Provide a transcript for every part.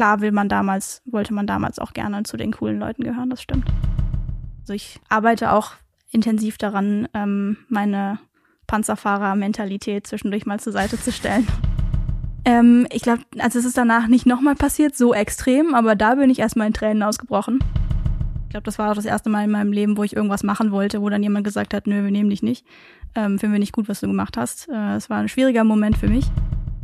klar will man damals, wollte man damals auch gerne zu den coolen Leuten gehören, das stimmt. Also ich arbeite auch intensiv daran, ähm, meine Panzerfahrer-Mentalität zwischendurch mal zur Seite zu stellen. Ähm, ich glaube, also es ist danach nicht nochmal passiert, so extrem, aber da bin ich erstmal in Tränen ausgebrochen. Ich glaube, das war auch das erste Mal in meinem Leben, wo ich irgendwas machen wollte, wo dann jemand gesagt hat, nö, wir nehmen dich nicht. Ähm, finden wir nicht gut, was du gemacht hast. Äh, es war ein schwieriger Moment für mich,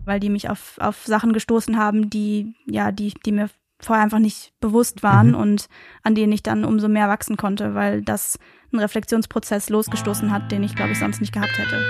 weil die mich auf, auf Sachen gestoßen haben, die, ja, die, die mir vorher einfach nicht bewusst waren mhm. und an denen ich dann umso mehr wachsen konnte, weil das einen Reflexionsprozess losgestoßen hat, den ich, glaube ich, sonst nicht gehabt hätte.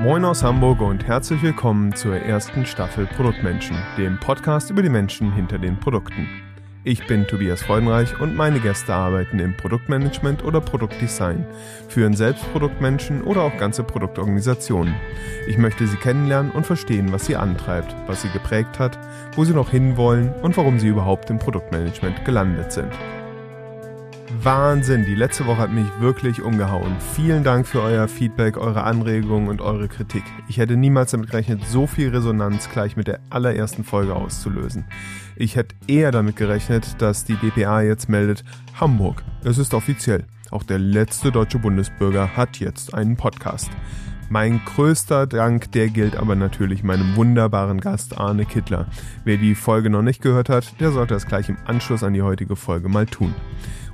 Moin aus Hamburg und herzlich willkommen zur ersten Staffel Produktmenschen, dem Podcast über die Menschen hinter den Produkten. Ich bin Tobias Freudenreich und meine Gäste arbeiten im Produktmanagement oder Produktdesign, führen selbst Produktmenschen oder auch ganze Produktorganisationen. Ich möchte sie kennenlernen und verstehen, was sie antreibt, was sie geprägt hat, wo sie noch hinwollen und warum sie überhaupt im Produktmanagement gelandet sind. Wahnsinn, die letzte Woche hat mich wirklich umgehauen. Vielen Dank für euer Feedback, eure Anregungen und eure Kritik. Ich hätte niemals damit gerechnet, so viel Resonanz gleich mit der allerersten Folge auszulösen. Ich hätte eher damit gerechnet, dass die DPA jetzt meldet, Hamburg, es ist offiziell. Auch der letzte deutsche Bundesbürger hat jetzt einen Podcast. Mein größter Dank, der gilt aber natürlich meinem wunderbaren Gast Arne Kittler. Wer die Folge noch nicht gehört hat, der sollte es gleich im Anschluss an die heutige Folge mal tun.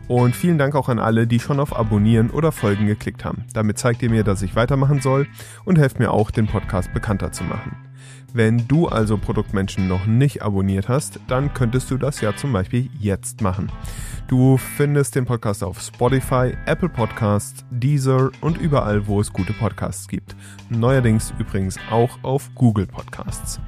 Und vielen Dank auch an alle, die schon auf Abonnieren oder Folgen geklickt haben. Damit zeigt ihr mir, dass ich weitermachen soll und helft mir auch, den Podcast bekannter zu machen. Wenn du also Produktmenschen noch nicht abonniert hast, dann könntest du das ja zum Beispiel jetzt machen. Du findest den Podcast auf Spotify, Apple Podcasts, Deezer und überall, wo es gute Podcasts gibt. Neuerdings übrigens auch auf Google Podcasts.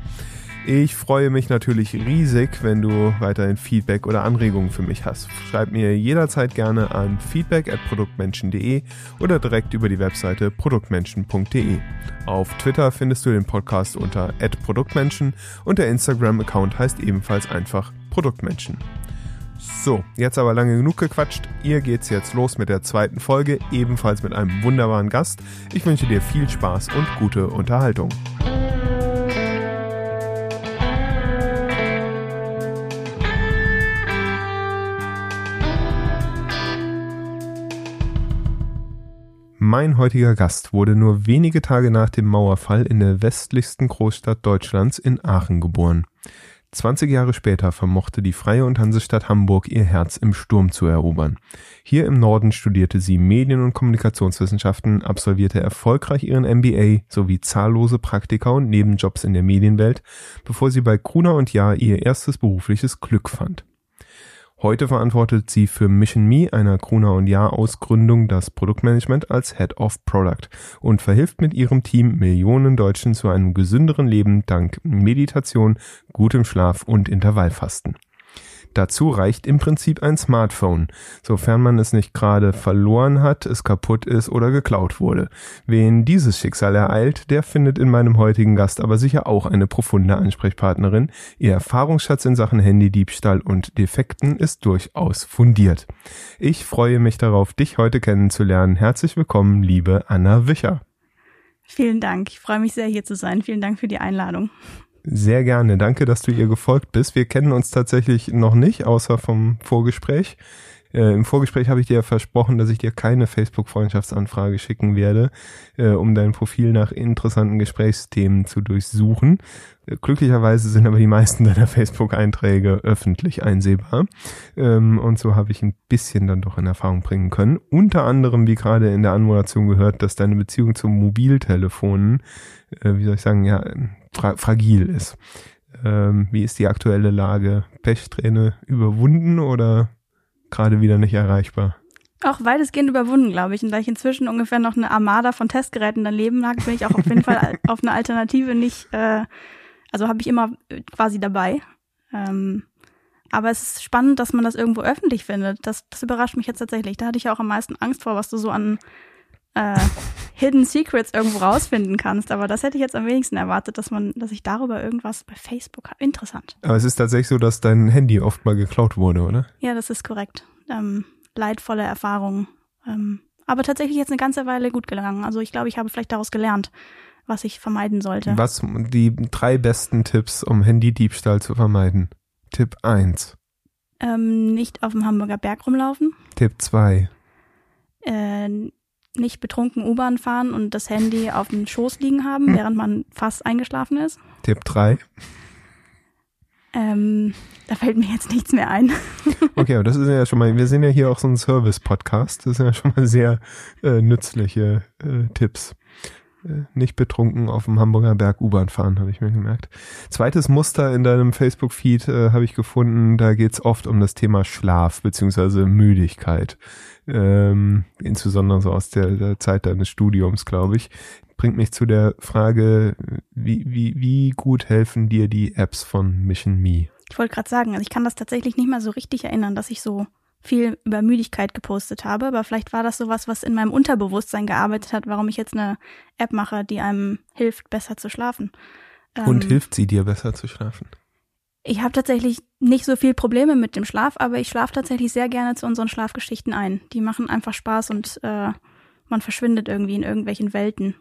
Ich freue mich natürlich riesig, wenn du weiterhin Feedback oder Anregungen für mich hast. Schreib mir jederzeit gerne an feedback@produktmenschen.de oder direkt über die Webseite produktmenschen.de. Auf Twitter findest du den Podcast unter @produktmenschen und der Instagram-Account heißt ebenfalls einfach Produktmenschen. So, jetzt aber lange genug gequatscht. Ihr geht's jetzt los mit der zweiten Folge, ebenfalls mit einem wunderbaren Gast. Ich wünsche dir viel Spaß und gute Unterhaltung. Mein heutiger Gast wurde nur wenige Tage nach dem Mauerfall in der westlichsten Großstadt Deutschlands in Aachen geboren. 20 Jahre später vermochte die Freie und Hansestadt Hamburg ihr Herz im Sturm zu erobern. Hier im Norden studierte sie Medien- und Kommunikationswissenschaften, absolvierte erfolgreich ihren MBA sowie zahllose Praktika und Nebenjobs in der Medienwelt, bevor sie bei Gruner und Jahr ihr erstes berufliches Glück fand. Heute verantwortet sie für Mission Me, einer Gruner und Jahr Ausgründung, das Produktmanagement als Head of Product und verhilft mit ihrem Team Millionen Deutschen zu einem gesünderen Leben dank Meditation, gutem Schlaf und Intervallfasten. Dazu reicht im Prinzip ein Smartphone, sofern man es nicht gerade verloren hat, es kaputt ist oder geklaut wurde. Wen dieses Schicksal ereilt, der findet in meinem heutigen Gast aber sicher auch eine profunde Ansprechpartnerin. Ihr Erfahrungsschatz in Sachen Handydiebstahl und Defekten ist durchaus fundiert. Ich freue mich darauf, dich heute kennenzulernen. Herzlich willkommen, liebe Anna Wicher. Vielen Dank. Ich freue mich sehr, hier zu sein. Vielen Dank für die Einladung. Sehr gerne. Danke, dass du ihr gefolgt bist. Wir kennen uns tatsächlich noch nicht, außer vom Vorgespräch. Äh, Im Vorgespräch habe ich dir versprochen, dass ich dir keine Facebook-Freundschaftsanfrage schicken werde, äh, um dein Profil nach interessanten Gesprächsthemen zu durchsuchen. Äh, glücklicherweise sind aber die meisten deiner Facebook-Einträge öffentlich einsehbar. Ähm, und so habe ich ein bisschen dann doch in Erfahrung bringen können. Unter anderem, wie gerade in der Anmoderation gehört, dass deine Beziehung zu Mobiltelefonen, äh, wie soll ich sagen, ja, fra fragil ist. Ähm, wie ist die aktuelle Lage? Pechsträhne überwunden oder gerade wieder nicht erreichbar? Auch weitestgehend überwunden, glaube ich. Und da ich inzwischen ungefähr noch eine Armada von Testgeräten daneben lag, bin ich auch auf jeden Fall auf eine Alternative nicht, äh, also habe ich immer quasi dabei. Ähm, aber es ist spannend, dass man das irgendwo öffentlich findet. Das, das überrascht mich jetzt tatsächlich. Da hatte ich auch am meisten Angst vor, was du so an äh, Hidden Secrets irgendwo rausfinden kannst. Aber das hätte ich jetzt am wenigsten erwartet, dass man, dass ich darüber irgendwas bei Facebook habe. Interessant. Aber es ist tatsächlich so, dass dein Handy oft mal geklaut wurde, oder? Ja, das ist korrekt. Ähm, leidvolle Erfahrungen. Ähm, aber tatsächlich jetzt eine ganze Weile gut gegangen. Also ich glaube, ich habe vielleicht daraus gelernt, was ich vermeiden sollte. Was die drei besten Tipps, um Handydiebstahl zu vermeiden? Tipp 1. Ähm, nicht auf dem Hamburger Berg rumlaufen. Tipp 2. Äh, nicht betrunken U-Bahn fahren und das Handy auf dem Schoß liegen haben, während man fast eingeschlafen ist. Tipp 3. Ähm, da fällt mir jetzt nichts mehr ein. Okay, aber das ist ja schon mal, wir sind ja hier auch so ein Service-Podcast. Das sind ja schon mal sehr äh, nützliche äh, Tipps. Äh, nicht betrunken auf dem Hamburger Berg U-Bahn fahren, habe ich mir gemerkt. Zweites Muster in deinem Facebook-Feed äh, habe ich gefunden, da geht's oft um das Thema Schlaf beziehungsweise Müdigkeit. Ähm, insbesondere so aus der, der Zeit deines Studiums, glaube ich. Bringt mich zu der Frage, wie, wie, wie gut helfen dir die Apps von Mission Me? Ich wollte gerade sagen, also ich kann das tatsächlich nicht mal so richtig erinnern, dass ich so viel über Müdigkeit gepostet habe, aber vielleicht war das sowas, was in meinem Unterbewusstsein gearbeitet hat, warum ich jetzt eine App mache, die einem hilft, besser zu schlafen. Und Ähm, hilft sie dir besser zu schlafen? Ich habe tatsächlich nicht so viel Probleme mit dem Schlaf, aber ich schlafe tatsächlich sehr gerne zu unseren Schlafgeschichten ein. Die machen einfach Spaß und äh, man verschwindet irgendwie in irgendwelchen Welten.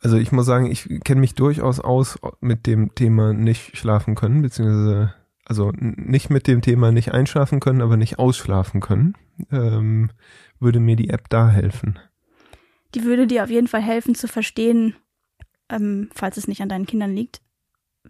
Also ich muss sagen, ich kenne mich durchaus aus mit dem Thema nicht schlafen können, beziehungsweise also nicht mit dem Thema nicht einschlafen können, aber nicht ausschlafen können. Ähm, würde mir die App da helfen. Die würde dir auf jeden Fall helfen zu verstehen, ähm, falls es nicht an deinen Kindern liegt,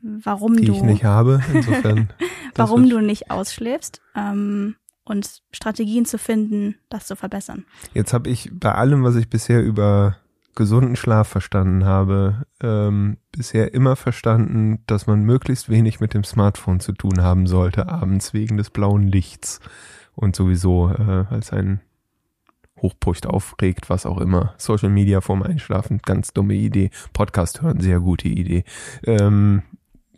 warum Die du ich nicht habe. Insofern. warum du nicht ausschläfst ähm, und Strategien zu finden, das zu verbessern. Jetzt habe ich bei allem, was ich bisher über gesunden Schlaf verstanden habe, ähm, bisher immer verstanden, dass man möglichst wenig mit dem Smartphone zu tun haben sollte, abends wegen des blauen Lichts und sowieso äh, als ein hochpusht, aufregt, was auch immer. Social Media vorm Einschlafen, ganz dumme Idee. Podcast hören, sehr gute Idee. Ähm,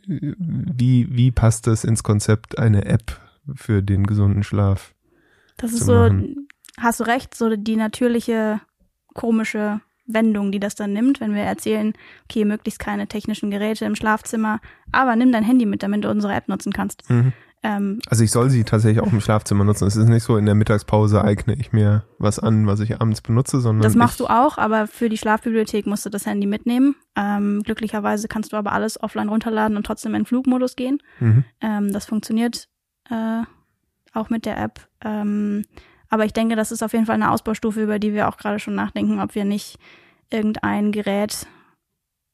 wie, wie passt das ins Konzept, eine App für den gesunden Schlaf? Das ist so, machen. hast du recht, so die natürliche, komische Wendung, die das dann nimmt, wenn wir erzählen, okay, möglichst keine technischen Geräte im Schlafzimmer, aber nimm dein Handy mit, damit du unsere App nutzen kannst. Mhm. Ähm, Also ich soll sie tatsächlich auch im Schlafzimmer nutzen. Es ist nicht so, in der Mittagspause eigne ich mir was an, was ich abends benutze, sondern das machst du auch, aber für die Schlafbibliothek musst du das Handy mitnehmen. Ähm, glücklicherweise kannst du aber alles offline runterladen und trotzdem in Flugmodus gehen. Mhm. Ähm, das funktioniert äh, auch mit der App. Ähm, aber ich denke, das ist auf jeden Fall eine Ausbaustufe, über die wir auch gerade schon nachdenken, ob wir nicht irgendein Gerät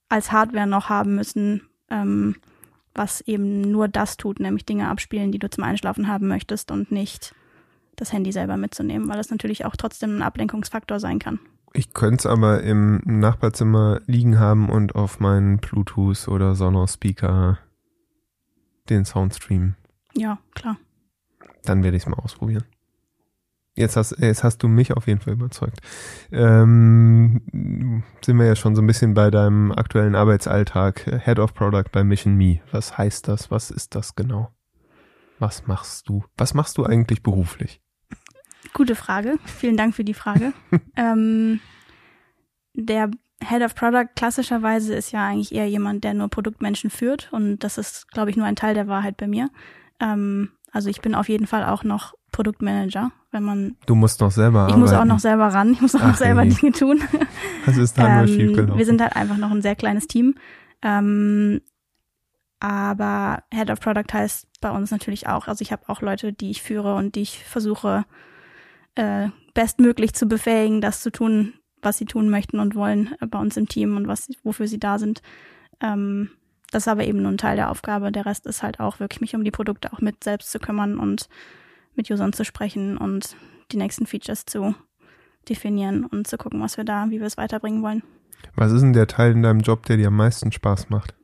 als Hardware noch haben müssen, ähm, was eben nur das tut, nämlich Dinge abspielen, die du zum Einschlafen haben möchtest und nicht das Handy selber mitzunehmen, weil das natürlich auch trotzdem ein Ablenkungsfaktor sein kann. Ich könnte es aber im Nachbarzimmer liegen haben und auf meinen Bluetooth oder Sonos-Speaker den Sound streamen. Ja, klar. Dann werde ich es mal ausprobieren. Jetzt hast, jetzt hast du mich auf jeden Fall überzeugt. Ähm, sind wir ja schon so ein bisschen bei deinem aktuellen Arbeitsalltag. Head of Product bei Mission Me. Was heißt das? Was ist das genau? Was machst du? Was machst du eigentlich beruflich? Gute Frage. Vielen Dank für die Frage. ähm, der Head of Product klassischerweise ist ja eigentlich eher jemand, der nur Produktmenschen führt und das ist, glaube ich, nur ein Teil der Wahrheit bei mir. Ähm, also ich bin auf jeden Fall auch noch Produktmanager, wenn man. Du musst noch selber Ich arbeiten. muss auch noch selber ran, ich muss auch noch Ach, selber ey. Dinge tun. Was ist da nur Ähm, schiefgelaufen? wir sind halt einfach noch ein sehr kleines Team. Ähm, aber Head of Product heißt bei uns natürlich auch, also ich habe auch Leute, die ich führe und die ich versuche äh, bestmöglich zu befähigen, das zu tun, was sie tun möchten und wollen äh, bei uns im Team und was wofür sie da sind. Ähm, das ist aber eben nur ein Teil der Aufgabe. Der Rest ist halt auch wirklich mich um die Produkte auch mit selbst zu kümmern und mit Usern zu sprechen und die nächsten Features zu definieren und zu gucken, was wir da, wie wir es weiterbringen wollen. Was ist denn der Teil in deinem Job, der dir am meisten Spaß macht?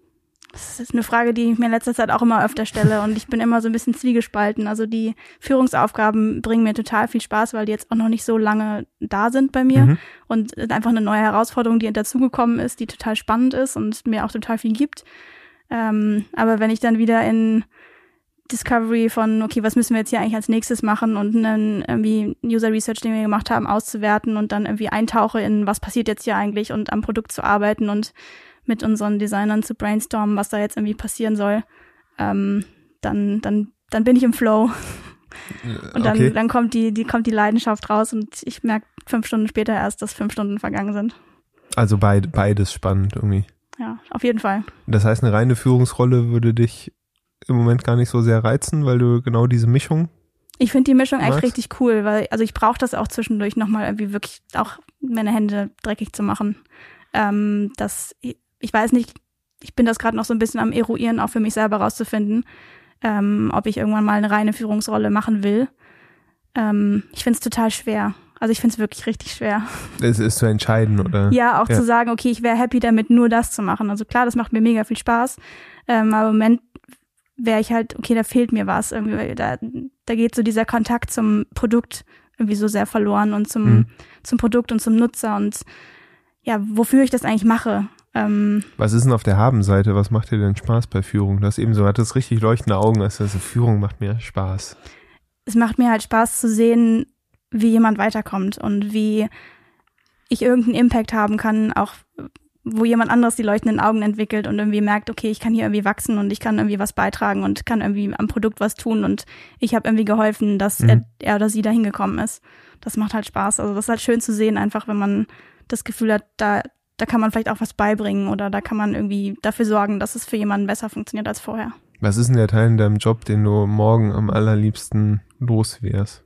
Das ist eine Frage, die ich mir in letzter Zeit auch immer öfter stelle und ich bin immer so ein bisschen zwiegespalten. Also die Führungsaufgaben bringen mir total viel Spaß, weil die jetzt auch noch nicht so lange da sind bei mir Mhm. und einfach eine neue Herausforderung, die dazugekommen ist, die total spannend ist und mir auch total viel gibt. Ähm, aber wenn ich dann wieder in Discovery von, okay, was müssen wir jetzt hier eigentlich als nächstes machen und einen irgendwie User Research, den wir gemacht haben, auszuwerten und dann irgendwie eintauche in, was passiert jetzt hier eigentlich und am Produkt zu arbeiten und mit unseren Designern zu brainstormen, was da jetzt irgendwie passieren soll, ähm, dann, dann, dann bin ich im Flow. Und dann, okay. dann kommt die, die kommt die Leidenschaft raus und ich merke fünf Stunden später erst, dass fünf Stunden vergangen sind. Also beid, beides spannend irgendwie. Ja, auf jeden Fall. Das heißt, eine reine Führungsrolle würde dich im Moment gar nicht so sehr reizen, weil du genau diese Mischung. Ich finde die Mischung eigentlich Magst? richtig cool, weil also ich brauche das auch zwischendurch nochmal irgendwie wirklich auch meine Hände dreckig zu machen. Ähm, das, ich weiß nicht, ich bin das gerade noch so ein bisschen am Eruieren, auch für mich selber rauszufinden, ähm, ob ich irgendwann mal eine reine Führungsrolle machen will. Ähm, ich finde es total schwer. Also ich finde es wirklich richtig schwer. Es ist zu entscheiden, oder? Ja, auch Ja. zu sagen, okay, ich wäre happy damit, nur das zu machen. Also klar, das macht mir mega viel Spaß. Ähm, aber im Moment wäre ich halt, okay, da fehlt mir was. Irgendwie, weil da, da geht so dieser Kontakt zum Produkt irgendwie so sehr verloren und zum, Mhm. zum Produkt und zum Nutzer und ja, wofür ich das eigentlich mache. Ähm, Was ist denn auf der Habenseite? Was macht dir denn Spaß bei Führung? Du hast eben so, hattest richtig leuchtende Augen, als also Führung macht mir Spaß. es macht mir halt Spaß zu sehen, wie jemand weiterkommt und wie ich irgendeinen Impact haben kann, auch wo jemand anderes die leuchtenden Augen entwickelt und irgendwie merkt, okay, ich kann hier irgendwie wachsen und ich kann irgendwie was beitragen und kann irgendwie am Produkt was tun und ich habe irgendwie geholfen, dass Mhm. er, er oder sie da hingekommen ist. Das macht halt Spaß. Also das ist halt schön zu sehen, einfach wenn man das Gefühl hat, da, da kann man vielleicht auch was beibringen oder da kann man irgendwie dafür sorgen, dass es für jemanden besser funktioniert als vorher. Was ist denn der Teil in deinem Job, den du morgen am allerliebsten los wärst?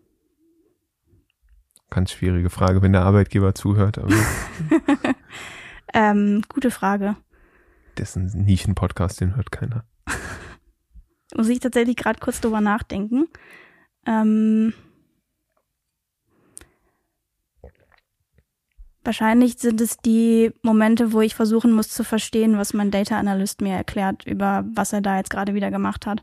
Ganz schwierige Frage, wenn der Arbeitgeber zuhört, aber Ähm, gute Frage. das ist ein Nischen-Podcast, den hört keiner. muss ich tatsächlich gerade kurz drüber nachdenken. Ähm, wahrscheinlich sind es die Momente, wo ich versuchen muss zu verstehen, was mein Data Analyst mir erklärt, über was er da jetzt gerade wieder gemacht hat.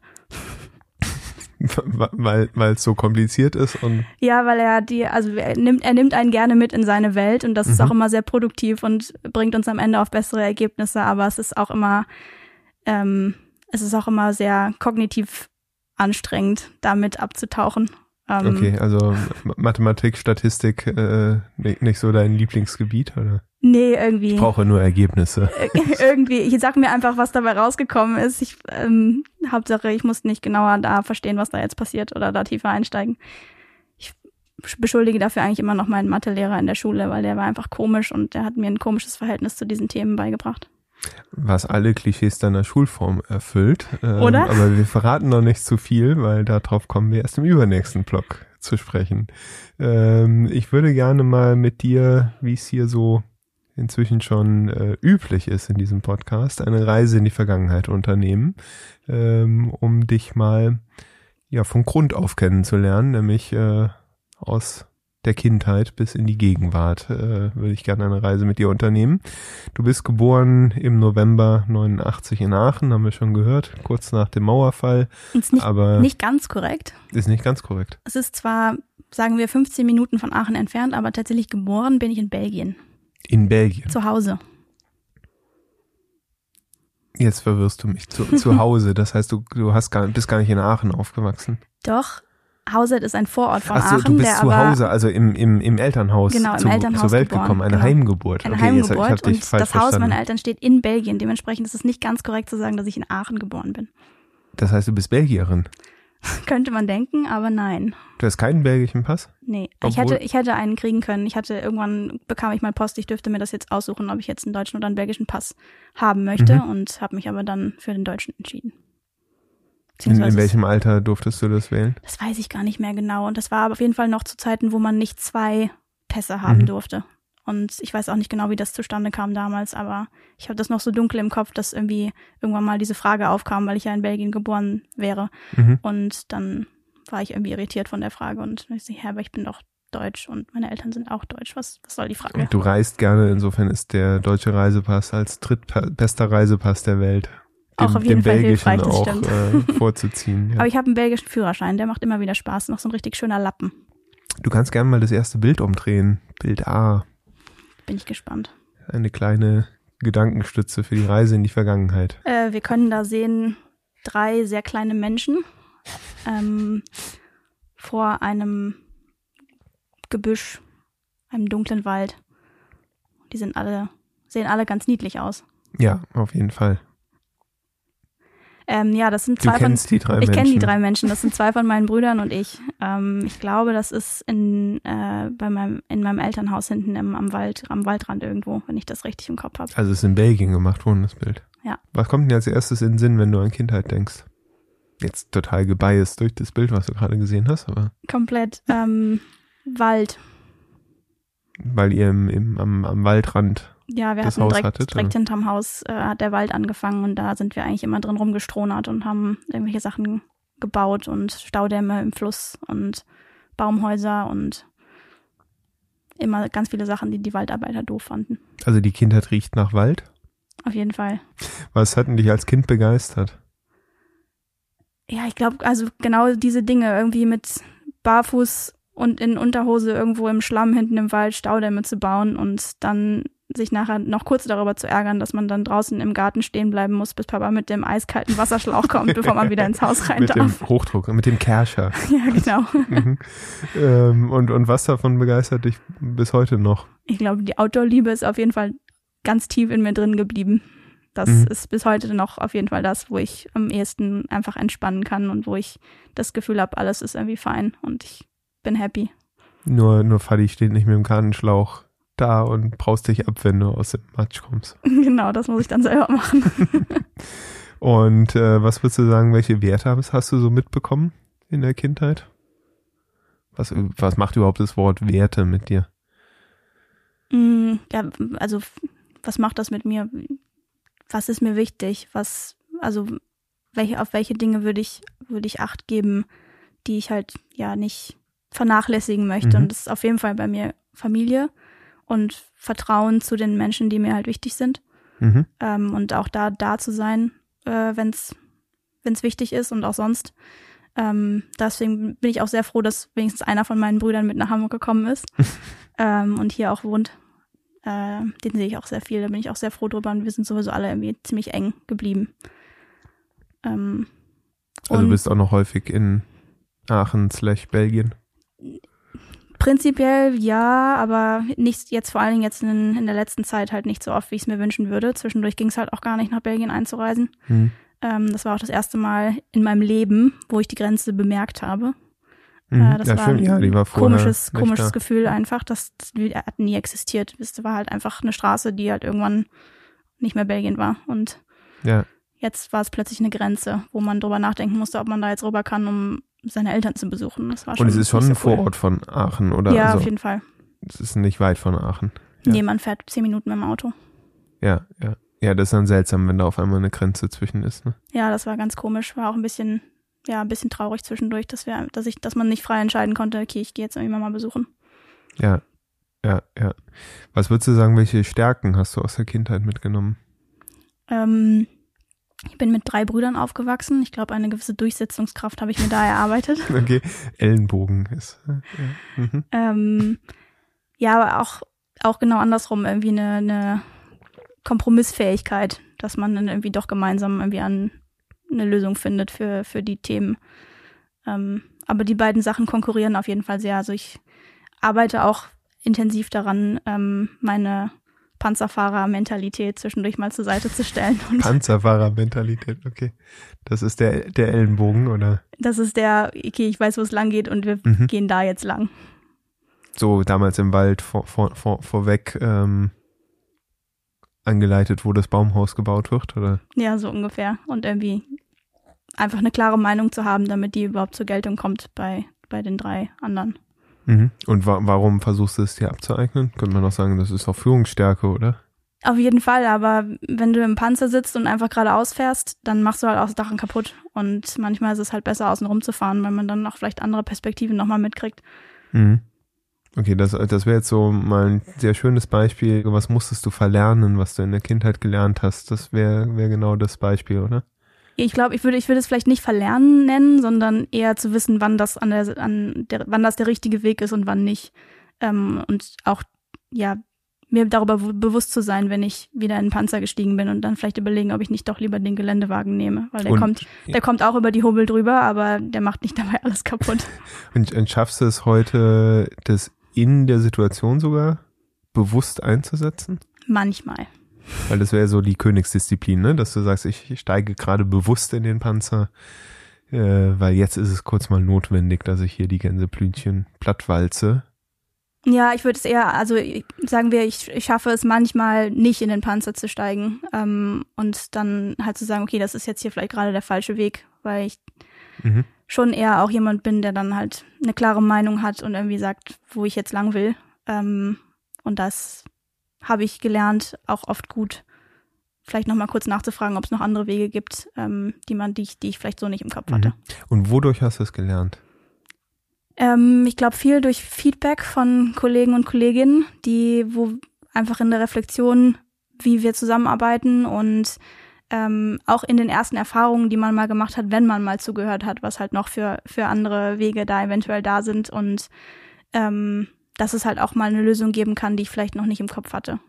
Weil weil es so kompliziert ist und Ja, weil er die, also er nimmt, er nimmt einen gerne mit in seine Welt und das ist Mhm. auch immer sehr produktiv und bringt uns am Ende auf bessere Ergebnisse, aber es ist auch immer, ähm, es ist auch immer sehr kognitiv anstrengend, damit abzutauchen. Ähm, okay, also Ma- Mathematik, Statistik, äh, nicht, nicht so dein Lieblingsgebiet, oder? Nee, irgendwie. Ich brauche nur Ergebnisse. irgendwie, ich sag mir einfach, was dabei rausgekommen ist. Ich, ähm, Hauptsache, ich muss nicht genauer da verstehen, was da jetzt passiert oder da tiefer einsteigen. Ich beschuldige dafür eigentlich immer noch meinen Mathelehrer in der Schule, weil der war einfach komisch und der hat mir ein komisches Verhältnis zu diesen Themen beigebracht. Was alle Klischees deiner Schulform erfüllt. Ähm, Oder? Aber wir verraten noch nicht zu viel, weil darauf kommen wir erst im übernächsten Blog zu sprechen. Ähm, ich würde gerne mal mit dir, wie es hier so inzwischen schon äh, üblich ist in diesem Podcast, eine Reise in die Vergangenheit unternehmen, ähm, um dich mal ja von Grund auf kennenzulernen, nämlich äh, aus der Kindheit bis in die Gegenwart äh, würde ich gerne eine Reise mit dir unternehmen. Du bist geboren im November 89 in Aachen, haben wir schon gehört, kurz nach dem Mauerfall, ist nicht, aber nicht ganz korrekt. ist nicht ganz korrekt. Es ist zwar, sagen wir, 15 Minuten von Aachen entfernt, aber tatsächlich geboren bin ich in Belgien. In Belgien. Zu Hause. Jetzt verwirrst du mich. Zu, zu Hause, das heißt, du, du hast gar, bist gar nicht in Aachen aufgewachsen. Doch, Hauset ist ein Vorort von Ach so, Aachen, du bist der zu Hause, also im, im, im Elternhaus, Genau, im zu, Elternhaus zur Welt geboren, gekommen, eine genau. Heimgeburt. eine okay, jetzt, Heimgeburt dich und das Haus meiner Eltern steht in Belgien. Dementsprechend ist es nicht ganz korrekt zu sagen, dass ich in Aachen geboren bin. Das heißt, du bist Belgierin. Könnte man denken, aber nein. Du hast keinen belgischen Pass? Nee, ich hätte, ich hätte einen kriegen können. Ich hatte irgendwann bekam ich mal Post, ich dürfte mir das jetzt aussuchen, ob ich jetzt einen deutschen oder einen belgischen Pass haben möchte Mhm. und habe mich aber dann für den deutschen entschieden. In, in welchem Alter durftest du das wählen? Das weiß ich gar nicht mehr genau. Und das war aber auf jeden Fall noch zu Zeiten, wo man nicht zwei Pässe haben Mhm. durfte. Und ich weiß auch nicht genau, wie das zustande kam damals, aber ich habe das noch so dunkel im Kopf, dass irgendwie irgendwann mal diese Frage aufkam, weil ich ja in Belgien geboren wäre. Mhm. Und dann war ich irgendwie irritiert von der Frage und ich so, ja, aber ich bin doch deutsch und meine Eltern sind auch deutsch. Was, was soll die Frage? Du reist gerne, insofern ist der deutsche Reisepass als drittbester Reisepass der Welt. Dem, Auch auf jeden Fall belgischen hilfreich, das auch stimmt. äh, vorzuziehen. Ja. Aber ich habe einen belgischen Führerschein, der macht immer wieder Spaß. Noch so ein richtig schöner Lappen. Du kannst gerne mal das erste Bild umdrehen. Bild A. Bin ich gespannt. Eine kleine Gedankenstütze für die Reise in die Vergangenheit. Äh, wir können da sehen drei sehr kleine Menschen ähm, vor einem Gebüsch, einem dunklen Wald. Die sind alle, sehen alle ganz niedlich aus. Ja, auf jeden Fall. Ähm, ja, das sind Du zwei von kennst die drei ich Menschen. kenne die drei Menschen. Das sind zwei von meinen Brüdern und ich. Ähm, ich glaube, das ist in, äh, bei meinem, in meinem Elternhaus hinten im, am Wald, am Waldrand irgendwo, wenn ich das richtig im Kopf habe. Also es ist in Belgien gemacht worden, das Bild. Ja. Was kommt dir als erstes in den Sinn, wenn du an Kindheit denkst? Jetzt total gebiased durch das Bild, was du gerade gesehen hast, aber Komplett ähm, Wald. weil ihr im, im, am, am Waldrand. Ja, wir hatten Haus direkt, hattet, direkt hinterm Haus äh, hat der Wald angefangen und da sind wir eigentlich immer drin rumgestronert und haben irgendwelche Sachen gebaut und Staudämme im Fluss und Baumhäuser und immer ganz viele Sachen, die die Waldarbeiter doof fanden. Also die Kindheit riecht nach Wald. Auf jeden Fall. Was hat denn dich als Kind begeistert? Ja, ich glaube, also genau diese Dinge irgendwie mit Barfuß und in Unterhose irgendwo im Schlamm hinten im Wald Staudämme zu bauen und dann sich nachher noch kurz darüber zu ärgern, dass man dann draußen im Garten stehen bleiben muss, bis Papa mit dem eiskalten Wasserschlauch kommt, bevor man wieder ins Haus rein mit darf. dem Hochdruck, mit dem Kerscher. Ja, genau. mhm. ähm, und, und was davon begeistert dich bis heute noch? Ich glaube, die Outdoor-Liebe ist auf jeden Fall ganz tief in mir drin geblieben. Das Mhm. ist bis heute noch auf jeden Fall das, wo ich am ehesten einfach entspannen kann und wo ich das Gefühl habe, alles ist irgendwie fein und ich bin happy. Nur, nur Fadi steht nicht mit dem Gartenschlauch da und braust dich ab, wenn du aus dem Matsch kommst. genau, das muss ich dann selber machen. Und äh, was würdest du sagen, welche Werte hast du so mitbekommen in der Kindheit? Was, was macht überhaupt das Wort Werte mit dir? Mm, ja, also was macht das mit mir? Was ist mir wichtig? Was, also welche, auf welche Dinge würde ich, würde ich Acht geben, die ich halt ja nicht vernachlässigen möchte? Mhm. Und das ist auf jeden Fall bei mir Familie und Vertrauen zu den Menschen, die mir halt wichtig sind. Mhm. Ähm, und auch da, da zu sein, äh, wenn es wichtig ist und auch sonst. Ähm, deswegen bin ich auch sehr froh, dass wenigstens einer von meinen Brüdern mit nach Hamburg gekommen ist ähm, und hier auch wohnt. Äh, den sehe ich auch sehr viel, da bin ich auch sehr froh drüber und wir sind sowieso alle irgendwie ziemlich eng geblieben. Ähm, Also du bist auch noch häufig in Aachen slash Belgien. Prinzipiell ja, aber nicht jetzt vor allen Dingen jetzt in, in der letzten Zeit halt nicht so oft, wie ich es mir wünschen würde. Zwischendurch ging es halt auch gar nicht nach Belgien einzureisen. Mhm. Ähm, das war auch das erste Mal in meinem Leben, wo ich die Grenze bemerkt habe. Mhm. Äh, das ja, war stimmt. ein Ja, die war vorher komisches, komisches da. Gefühl einfach. Das, das die hat nie existiert. Das war halt einfach eine Straße, die halt irgendwann nicht mehr Belgien war. Und Ja, jetzt war es plötzlich eine Grenze, wo man drüber nachdenken musste, ob man da jetzt rüber kann, um seine Eltern zu besuchen. Das war schon und es ist schon ein so cool. Vorort von Aachen, oder? Ja, also, auf jeden Fall. es ist nicht weit von Aachen. Ja. Nee, man fährt zehn Minuten mit dem Auto. Ja, ja. Ja, das ist dann seltsam, wenn da auf einmal eine Grenze zwischen ist. Ne? Ja, das war ganz komisch. War auch ein bisschen, ja, ein bisschen traurig zwischendurch, dass wir, dass ich, dass man nicht frei entscheiden konnte, okay, ich gehe jetzt irgendwie Mama besuchen. Ja, ja, ja. Was würdest du sagen, welche Stärken hast du aus der Kindheit mitgenommen? Ähm, ich bin mit drei Brüdern aufgewachsen. Ich glaube, eine gewisse Durchsetzungskraft habe ich mir da erarbeitet. Okay, Ellenbogen ist. Ja. Mhm. ähm, ja, aber auch, auch genau andersrum, irgendwie eine, eine Kompromissfähigkeit, dass man dann irgendwie doch gemeinsam irgendwie an eine Lösung findet für, für die Themen. Ähm, aber die beiden Sachen konkurrieren auf jeden Fall sehr. Also ich arbeite auch intensiv daran, ähm, meine Panzerfahrer-Mentalität zwischendurch mal zur Seite zu stellen. Panzerfahrer-Mentalität, okay. Das ist der, der Ellenbogen, oder? das ist der, okay, ich weiß, wo es lang geht und wir Mhm. gehen da jetzt lang. So damals im Wald vor, vor, vor, vorweg ähm, angeleitet, wo das Baumhaus gebaut wird, oder? Ja, so ungefähr. Und irgendwie einfach eine klare Meinung zu haben, damit die überhaupt zur Geltung kommt bei, bei den drei anderen. Mhm. Und wa warum versuchst du es dir abzueignen? Könnte man auch sagen, das ist auch Führungsstärke, oder? Auf jeden Fall, aber wenn du im Panzer sitzt und einfach geradeaus fährst, dann machst du halt auch Sachen kaputt. Und manchmal ist es halt besser, außen rum zu fahren, weil man dann auch vielleicht andere Perspektiven nochmal mitkriegt. Mhm. Okay, das, das wäre jetzt so mal ein sehr schönes Beispiel. Was musstest du verlernen, was du in der Kindheit gelernt hast? Das wäre wär genau das Beispiel, oder? Ich glaube, ich würde, ich würde es vielleicht nicht verlernen nennen, sondern eher zu wissen, wann das an der, an der, wann das der richtige Weg ist und wann nicht. Ähm, und auch, ja, mir darüber bewusst zu sein, wenn ich wieder in den Panzer gestiegen bin und dann vielleicht überlegen, ob ich nicht doch lieber den Geländewagen nehme, weil der Und- kommt, der kommt auch über die Hubbel drüber, aber der macht nicht dabei alles kaputt. Und, und schaffst du es heute, das in der Situation sogar bewusst einzusetzen? Manchmal. Weil das wäre so die Königsdisziplin, ne? Dass du sagst, ich steige gerade bewusst in den Panzer, äh, weil jetzt ist es kurz mal notwendig, dass ich hier die Gänseblümchen plattwalze. Ja, ich würde es eher, also sagen wir, ich, ich schaffe es manchmal nicht in den Panzer zu steigen ähm, und dann halt zu sagen, okay, das ist jetzt hier vielleicht gerade der falsche Weg, weil ich mhm. schon eher auch jemand bin, der dann halt eine klare Meinung hat und irgendwie sagt, wo ich jetzt lang will. Ähm, und das habe ich gelernt, auch oft gut, vielleicht nochmal kurz nachzufragen, ob es noch andere Wege gibt, ähm, die man, die ich, die ich vielleicht so nicht im Kopf hatte. Mhm. Und wodurch hast du es gelernt? Ähm, ich glaube viel durch Feedback von Kollegen und Kolleginnen, die, wo einfach in der Reflexion, wie wir zusammenarbeiten und ähm, auch in den ersten Erfahrungen, die man mal gemacht hat, wenn man mal zugehört hat, was halt noch für, für andere Wege da eventuell da sind und ähm, dass es halt auch mal eine Lösung geben kann, die ich vielleicht noch nicht im Kopf hatte.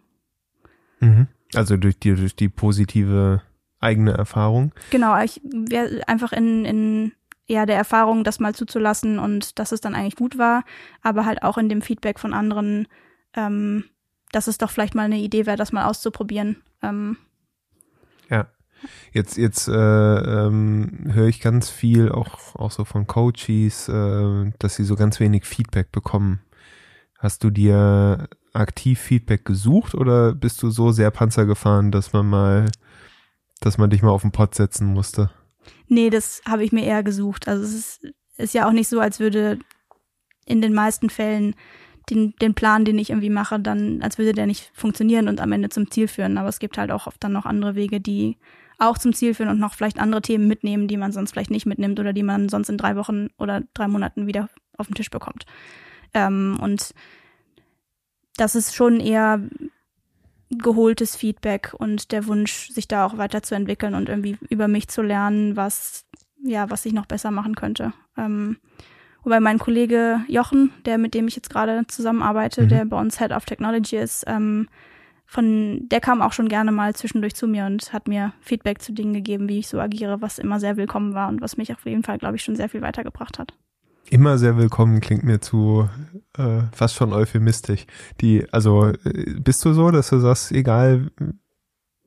Mhm. Also durch die, durch die positive eigene Erfahrung? Genau, ich wäre einfach in, in eher der Erfahrung, das mal zuzulassen und dass es dann eigentlich gut war, aber halt auch in dem Feedback von anderen, ähm, dass es doch vielleicht mal eine Idee wäre, das mal auszuprobieren. Ähm, ja. Jetzt, jetzt äh, ähm, höre ich ganz viel, auch, auch so von Coaches, äh, dass sie so ganz wenig Feedback bekommen. Hast du dir aktiv Feedback gesucht oder bist du so sehr Panzer gefahren, dass man mal, dass man dich mal auf den Pott setzen musste? Nee, das habe ich mir eher gesucht. Also es ist, ist ja auch nicht so, als würde in den meisten Fällen den, den Plan, den ich irgendwie mache, dann, als würde der nicht funktionieren und am Ende zum Ziel führen. Aber es gibt halt auch oft dann noch andere Wege, die auch zum Ziel führen und noch vielleicht andere Themen mitnehmen, die man sonst vielleicht nicht mitnimmt oder die man sonst in drei Wochen oder drei Monaten wieder auf den Tisch bekommt. Ähm, und das ist schon eher geholtes Feedback und der Wunsch, sich da auch weiterzuentwickeln und irgendwie über mich zu lernen, was, ja, was ich noch besser machen könnte. Ähm, wobei mein Kollege Jochen, der mit dem ich jetzt gerade zusammenarbeite, mhm. der bei uns Head of Technology ist, ähm, von, der kam auch schon gerne mal zwischendurch zu mir und hat mir Feedback zu Dingen gegeben, wie ich so agiere, was immer sehr willkommen war und was mich auf jeden Fall, glaube ich, schon sehr viel weitergebracht hat immer sehr willkommen klingt mir zu äh, fast schon euphemistisch. Die, also äh, bist du so, dass du sagst, egal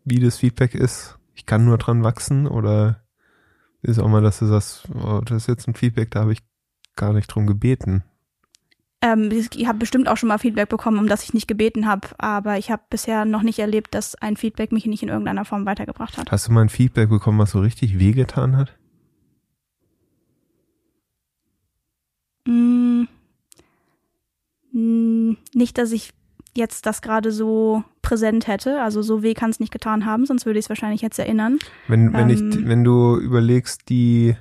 wie das Feedback ist, ich kann nur dran wachsen oder ist auch mal, dass du sagst, oh, das ist jetzt ein Feedback, da habe ich gar nicht drum gebeten. Ähm, ich habe bestimmt auch schon mal Feedback bekommen, um das ich nicht gebeten habe, aber ich habe bisher noch nicht erlebt, dass ein Feedback mich nicht in irgendeiner Form weitergebracht hat. Hast du mal ein Feedback bekommen, was so richtig wehgetan hat? Mm, mm, nicht, dass ich jetzt das gerade so präsent hätte. Also so weh kann es nicht getan haben, sonst würde ich es wahrscheinlich jetzt erinnern. Wenn, wenn, ähm, ich, wenn du überlegst, die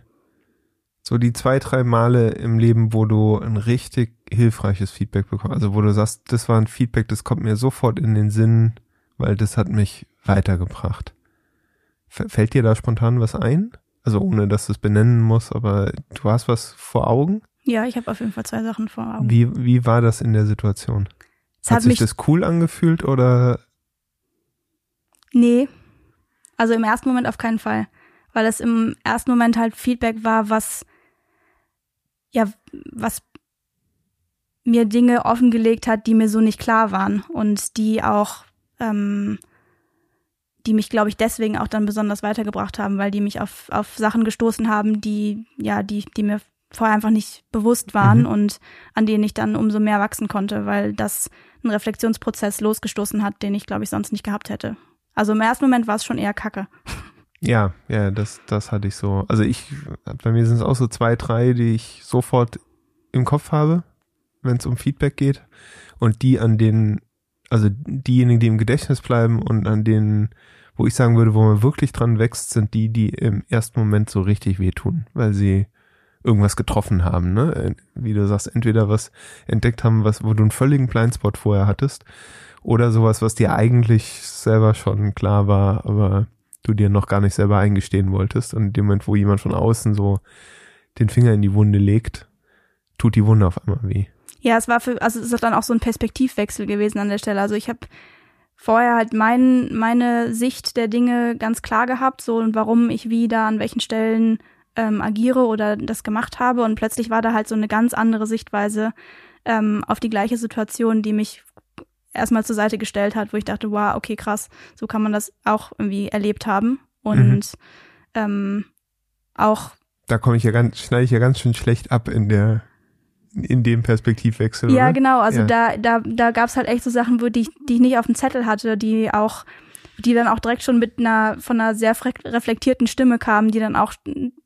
so die zwei, drei Male im Leben, wo du ein richtig hilfreiches Feedback bekommst, also wo du sagst, das war ein Feedback, das kommt mir sofort in den Sinn, weil das hat mich weitergebracht. Fällt dir da spontan was ein? Also ohne, dass du es benennen musst, aber du hast was vor Augen? Ja, ich habe auf jeden Fall zwei Sachen vor Augen. Wie, wie war das in der Situation? Es hat, hat sich das cool angefühlt oder? Nee. Also im ersten Moment auf keinen Fall. Weil es im ersten Moment halt Feedback war, was, ja, was mir Dinge offengelegt hat, die mir so nicht klar waren und die auch, ähm, die mich, glaube ich, deswegen auch dann besonders weitergebracht haben, weil die mich auf, auf Sachen gestoßen haben, die, ja, die, die mir vorher einfach nicht bewusst waren mhm. und an denen ich dann umso mehr wachsen konnte, weil das einen Reflexionsprozess losgestoßen hat, den ich, glaube ich, sonst nicht gehabt hätte. Also im ersten Moment war es schon eher Kacke. Ja, ja, das, das hatte ich so. Also ich, bei mir sind es auch so zwei, drei, die ich sofort im Kopf habe, wenn es um Feedback geht. Und die an denen, also diejenigen, die im Gedächtnis bleiben und an denen, wo ich sagen würde, wo man wirklich dran wächst, sind die, die im ersten Moment so richtig wehtun, weil sie irgendwas getroffen haben, ne? Wie du sagst, entweder was entdeckt haben, was, wo du einen völligen Blindspot vorher hattest, oder sowas, was dir eigentlich selber schon klar war, aber du dir noch gar nicht selber eingestehen wolltest. Und in dem Moment, wo jemand von außen so den Finger in die Wunde legt, tut die Wunde auf einmal weh. Ja, es war für, also es ist dann auch so ein Perspektivwechsel gewesen an der Stelle. Also ich habe vorher halt mein, meine Sicht der Dinge ganz klar gehabt, so und warum ich wie da an welchen Stellen ähm, agiere oder das gemacht habe. Und plötzlich war da halt so eine ganz andere Sichtweise ähm, auf die gleiche Situation, die mich erstmal zur Seite gestellt hat, wo ich dachte, wow, okay, krass, so kann man das auch irgendwie erlebt haben. Und mhm. ähm, auch. Da komme ich ja ganz, schneide ich ja ganz schön schlecht ab in der in dem Perspektivwechsel. Ja, oder? genau. Also ja. da, da, da gab es halt echt so Sachen, wo die, die ich nicht auf dem Zettel hatte, die auch, die dann auch direkt schon mit einer von einer sehr reflektierten Stimme kamen, die dann auch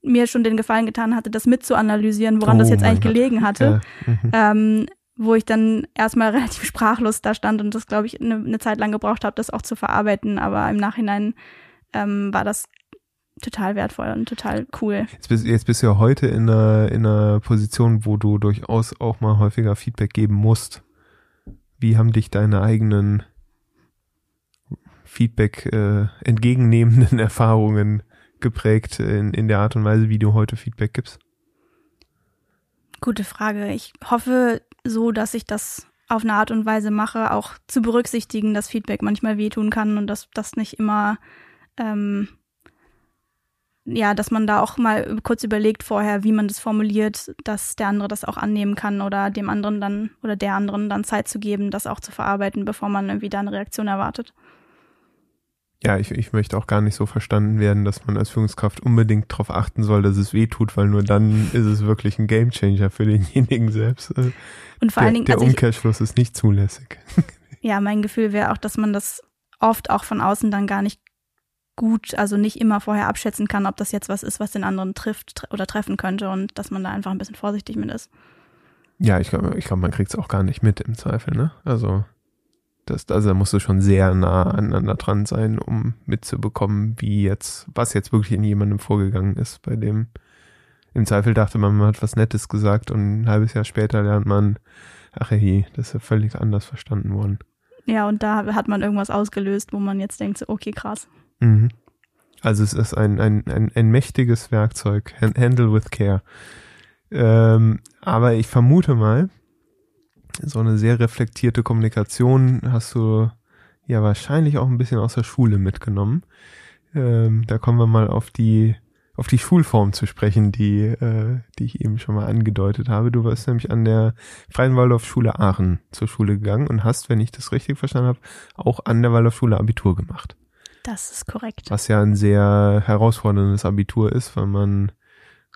mir schon den Gefallen getan hatte, das mitzuanalysieren, woran oh das jetzt eigentlich Gott. gelegen hatte. Ja. Mhm. Ähm, wo ich dann erstmal relativ sprachlos da stand und das, glaube ich, eine, eine Zeit lang gebraucht habe, das auch zu verarbeiten. Aber im Nachhinein ähm, war das total wertvoll und total cool. Jetzt bist, jetzt bist du ja heute in einer, in einer Position, wo du durchaus auch mal häufiger Feedback geben musst. Wie haben dich deine eigenen Feedback äh, entgegennehmenden Erfahrungen geprägt in, in der Art und Weise, wie du heute Feedback gibst? Gute Frage. Ich hoffe so, dass ich das auf eine Art und Weise mache, auch zu berücksichtigen, dass Feedback manchmal wehtun kann und dass das nicht immer, ähm, ja, dass man da auch mal kurz überlegt vorher, wie man das formuliert, dass der andere das auch annehmen kann oder dem anderen dann oder der anderen dann Zeit zu geben, das auch zu verarbeiten, bevor man irgendwie da eine Reaktion erwartet. Ja, ich, ich möchte auch gar nicht so verstanden werden, dass man als Führungskraft unbedingt darauf achten soll, dass es weh tut, weil nur dann ist es wirklich ein Gamechanger für denjenigen selbst. Und vor der, allen Dingen, der also Umkehrschluss ich, ist nicht zulässig. Ja, mein Gefühl wäre auch, dass man das oft auch von außen dann gar nicht gut, also nicht immer vorher abschätzen kann, ob das jetzt was ist, was den anderen trifft oder treffen könnte und dass man da einfach ein bisschen vorsichtig mit ist. Ja, ich glaube, ich glaub, man kriegt es auch gar nicht mit im Zweifel, ne? Also das, also da musst du schon sehr nah aneinander dran sein, um mitzubekommen, wie jetzt, was jetzt wirklich in jemandem vorgegangen ist, bei dem im Zweifel dachte man, man hat was Nettes gesagt und ein halbes Jahr später lernt man, ach hey, das ist ja völlig anders verstanden worden. Ja, und da hat man irgendwas ausgelöst, wo man jetzt denkt, so, okay, krass. Mhm. Also es ist ein, ein, ein, ein mächtiges Werkzeug, Handle with Care. Ähm, aber ich vermute mal, so eine sehr reflektierte Kommunikation hast du ja wahrscheinlich auch ein bisschen aus der Schule mitgenommen. Ähm, da kommen wir mal auf die auf die Schulform zu sprechen, die äh, die ich eben schon mal angedeutet habe. Du warst nämlich an der Freien Waldorfschule Aachen zur Schule gegangen und hast, wenn ich das richtig verstanden habe, auch an der Waldorfschule Abitur gemacht. Das ist korrekt. Was ja ein sehr herausforderndes Abitur ist, weil man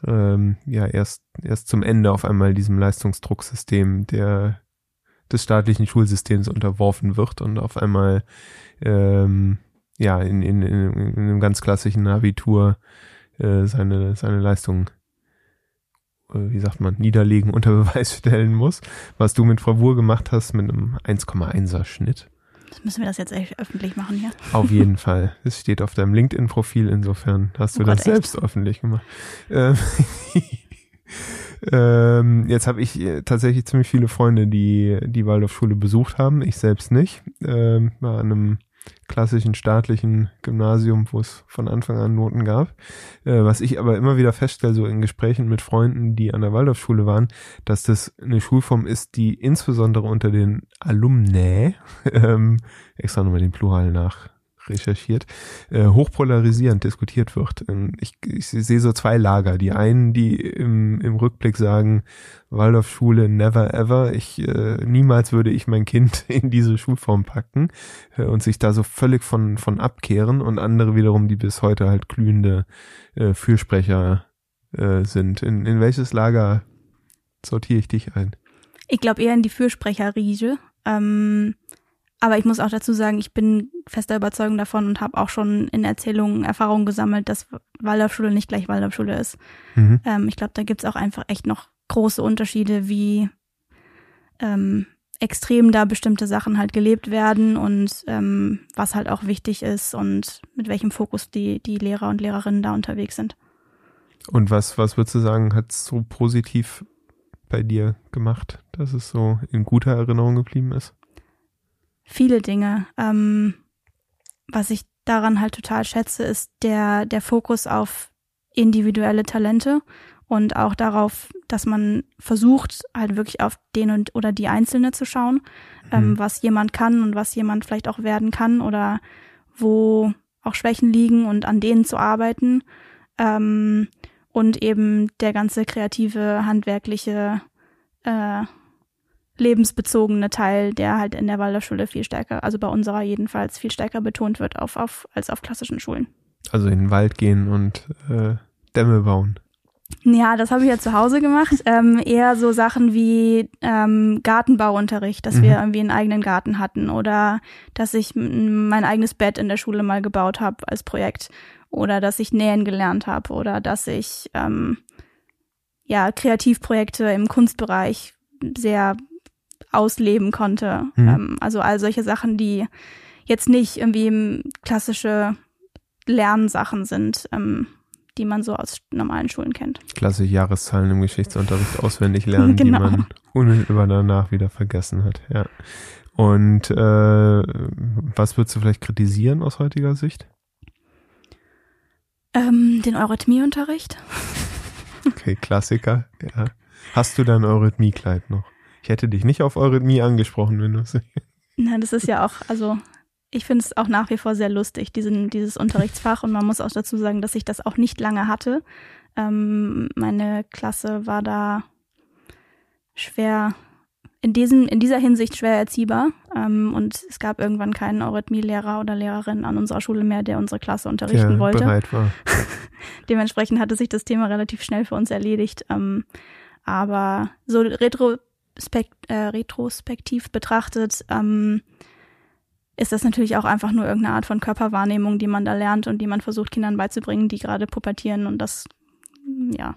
ähm, ja erst erst zum Ende auf einmal diesem Leistungsdrucksystem der des staatlichen Schulsystems unterworfen wird und auf einmal ähm, ja in, in, in, in einem ganz klassischen Abitur äh, seine, seine Leistung, äh, wie sagt man, niederlegen, unter Beweis stellen muss, was du mit Bravour gemacht hast mit einem 1,1er Schnitt. Müssen wir das jetzt echt öffentlich machen hier? Auf jeden Fall. Es steht auf deinem LinkedIn-Profil, insofern hast du oh Gott, das echt? selbst öffentlich gemacht. Ähm, ähm, jetzt habe ich äh, tatsächlich ziemlich viele Freunde, die die Waldorfschule besucht haben. Ich selbst nicht. Ähm, an einem klassischen staatlichen Gymnasium, wo es von Anfang an Noten gab. Äh, was ich aber immer wieder feststelle, so in Gesprächen mit Freunden, die an der Waldorfschule waren, dass das eine Schulform ist, die insbesondere unter den Alumni, ähm, extra nochmal den Plural nach recherchiert, äh, hochpolarisierend diskutiert wird. Ähm, ich, ich sehe so zwei Lager. Die einen, die im, im Rückblick sagen, Waldorfschule never ever, ich äh, niemals würde ich mein Kind in diese Schulform packen äh, und sich da so völlig von, von abkehren und andere wiederum, die bis heute halt glühende äh, Fürsprecher äh, sind. In, in welches Lager sortiere ich dich ein? Ich glaube eher in die Fürsprecherriege. Ähm aber ich muss auch dazu sagen, ich bin fester Überzeugung davon und habe auch schon in Erzählungen Erfahrungen gesammelt, dass Waldorfschule nicht gleich Waldorfschule ist. Mhm. Ähm, ich glaube, da gibt's auch einfach echt noch große Unterschiede, wie ähm, extrem da bestimmte Sachen halt gelebt werden und ähm, was halt auch wichtig ist und mit welchem Fokus die, die Lehrer und Lehrerinnen da unterwegs sind. Und was, was würdest du sagen, hat so positiv bei dir gemacht, dass es so in guter Erinnerung geblieben ist? Viele Dinge. Ähm, was ich daran halt total schätze, ist der, der Fokus auf individuelle Talente und auch darauf, dass man versucht, halt wirklich auf den und oder die Einzelne zu schauen, ähm, mhm. ähm, was jemand kann und was jemand vielleicht auch werden kann oder wo auch Schwächen liegen und an denen zu arbeiten. Ähm, und eben der ganze kreative, handwerkliche äh, lebensbezogene Teil, der halt in der Waldorfschule viel stärker, also bei unserer jedenfalls viel stärker betont wird auf, auf, als auf klassischen Schulen. Also in den Wald gehen und äh, Dämme bauen. Ja, das habe ich ja zu Hause gemacht. Ähm, eher so Sachen wie ähm, Gartenbauunterricht, dass Mhm. wir irgendwie einen eigenen Garten hatten oder dass ich mein eigenes Bett in der Schule mal gebaut habe als Projekt oder dass ich nähen gelernt habe oder dass ich ähm, ja Kreativprojekte im Kunstbereich sehr ausleben konnte. Mhm. Ähm, also all solche Sachen, die jetzt nicht irgendwie klassische Lernsachen sind, ähm, die man so aus normalen Schulen kennt. Klassische Jahreszahlen im Geschichtsunterricht auswendig lernen, Genau. die man unmittelbar danach wieder vergessen hat. Ja. Und äh, was würdest du vielleicht kritisieren aus heutiger Sicht? Ähm, den Eurythmieunterricht? Okay, Klassiker. Ja. Hast du dein Eurythmiekleid noch? Ich hätte dich nicht auf Eurythmie angesprochen, wenn du es. Na, das ist ja auch, also ich finde es auch nach wie vor sehr lustig, diesen, dieses Unterrichtsfach. Und man muss auch dazu sagen, dass ich das auch nicht lange hatte. Ähm, meine Klasse war da schwer, in, diesem, in dieser Hinsicht schwer erziehbar. Ähm, und es gab irgendwann keinen Eurythmielehrer oder Lehrerin an unserer Schule mehr, der unsere Klasse unterrichten der wollte. bereit war. Dementsprechend hatte sich das Thema relativ schnell für uns erledigt. Ähm, aber so retrospekt, äh, retrospektiv betrachtet ähm, ist das natürlich auch einfach nur irgendeine Art von Körperwahrnehmung, die man da lernt und die man versucht Kindern beizubringen, die gerade pubertieren und das, ja.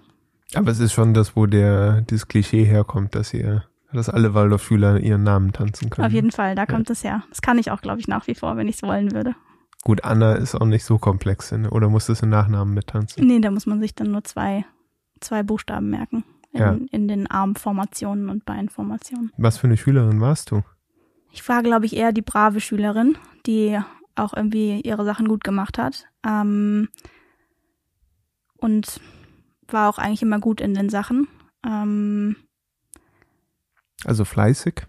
Aber es ist schon das, wo der dieses Klischee herkommt, dass ihr, dass alle Waldorfschüler ihren Namen tanzen können. Auf jeden Fall, da kommt es her. Das kann ich auch, glaube ich, nach wie vor, wenn ich es wollen würde. Gut, Anna ist auch nicht so komplex, oder muss das im Nachnamen mittanzen? Nee, da muss man sich dann nur zwei, zwei Buchstaben merken. In, Ja. in den Armformationen und Beinformationen. Was für eine Schülerin warst du? Ich war, glaube ich, eher die brave Schülerin, die auch irgendwie ihre Sachen gut gemacht hat. Ähm, und war auch eigentlich immer gut in den Sachen. Ähm, Also fleißig,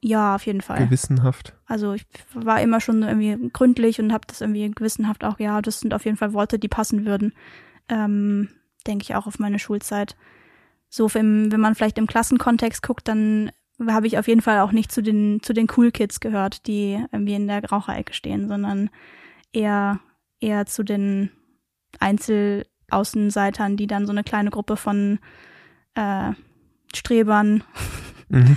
ja, auf jeden Fall. gewissenhaft. Also ich war immer schon irgendwie gründlich und habe das irgendwie gewissenhaft auch, ja, das sind auf jeden Fall Worte, die passen würden. Ähm, Denke ich auch auf meine Schulzeit. So, wenn, wenn man vielleicht im Klassenkontext guckt, dann habe ich auf jeden Fall auch nicht zu den, zu den Cool Kids gehört, die irgendwie in der Raucherecke stehen, sondern eher, eher zu den Einzelaußenseitern, die dann so eine kleine Gruppe von äh, Strebern Mhm.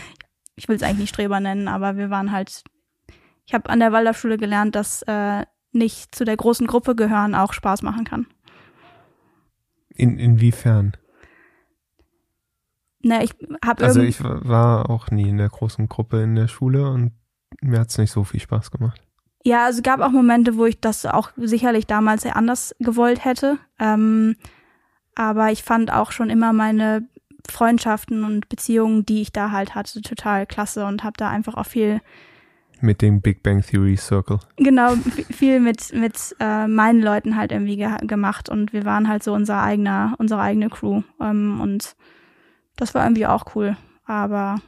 ich will es eigentlich nicht Streber nennen, aber wir waren halt, ich habe an der Waldorfschule gelernt, dass äh, nicht zu der großen Gruppe gehören auch Spaß machen kann. In, inwiefern? Ne, ich habe Also ich wa- war auch nie in der großen Gruppe in der Schule und mir hat's nicht so viel Spaß gemacht. ja, also gab auch Momente, wo ich das auch sicherlich damals sehr anders gewollt hätte. Ähm, aber ich fand auch schon immer meine Freundschaften und Beziehungen, die ich da halt hatte, total klasse und habe da einfach auch viel Mit dem Big Bang Theory Circle. genau viel mit mit äh, meinen Leuten halt irgendwie ge gemacht und wir waren halt so unser eigener unsere eigene Crew ähm, und das war irgendwie auch cool aber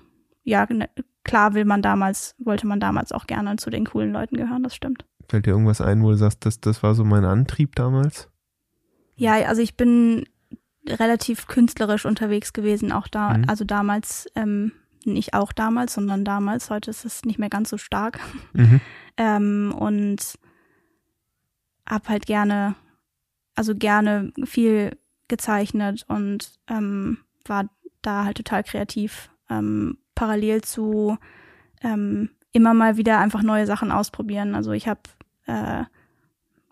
ja ne, klar will man damals wollte man damals auch gerne zu den coolen Leuten gehören das stimmt Fällt dir irgendwas ein, wo du sagst, das, das war so mein Antrieb damals? ja also ich bin relativ künstlerisch unterwegs gewesen auch da Mhm. also damals ähm, nicht auch damals sondern damals heute ist es nicht mehr ganz so stark Mhm. ähm, und hab halt gerne, also gerne viel gezeichnet und ähm, war da halt total kreativ. Ähm, parallel zu ähm, immer mal wieder einfach neue Sachen ausprobieren. Also ich habe, äh,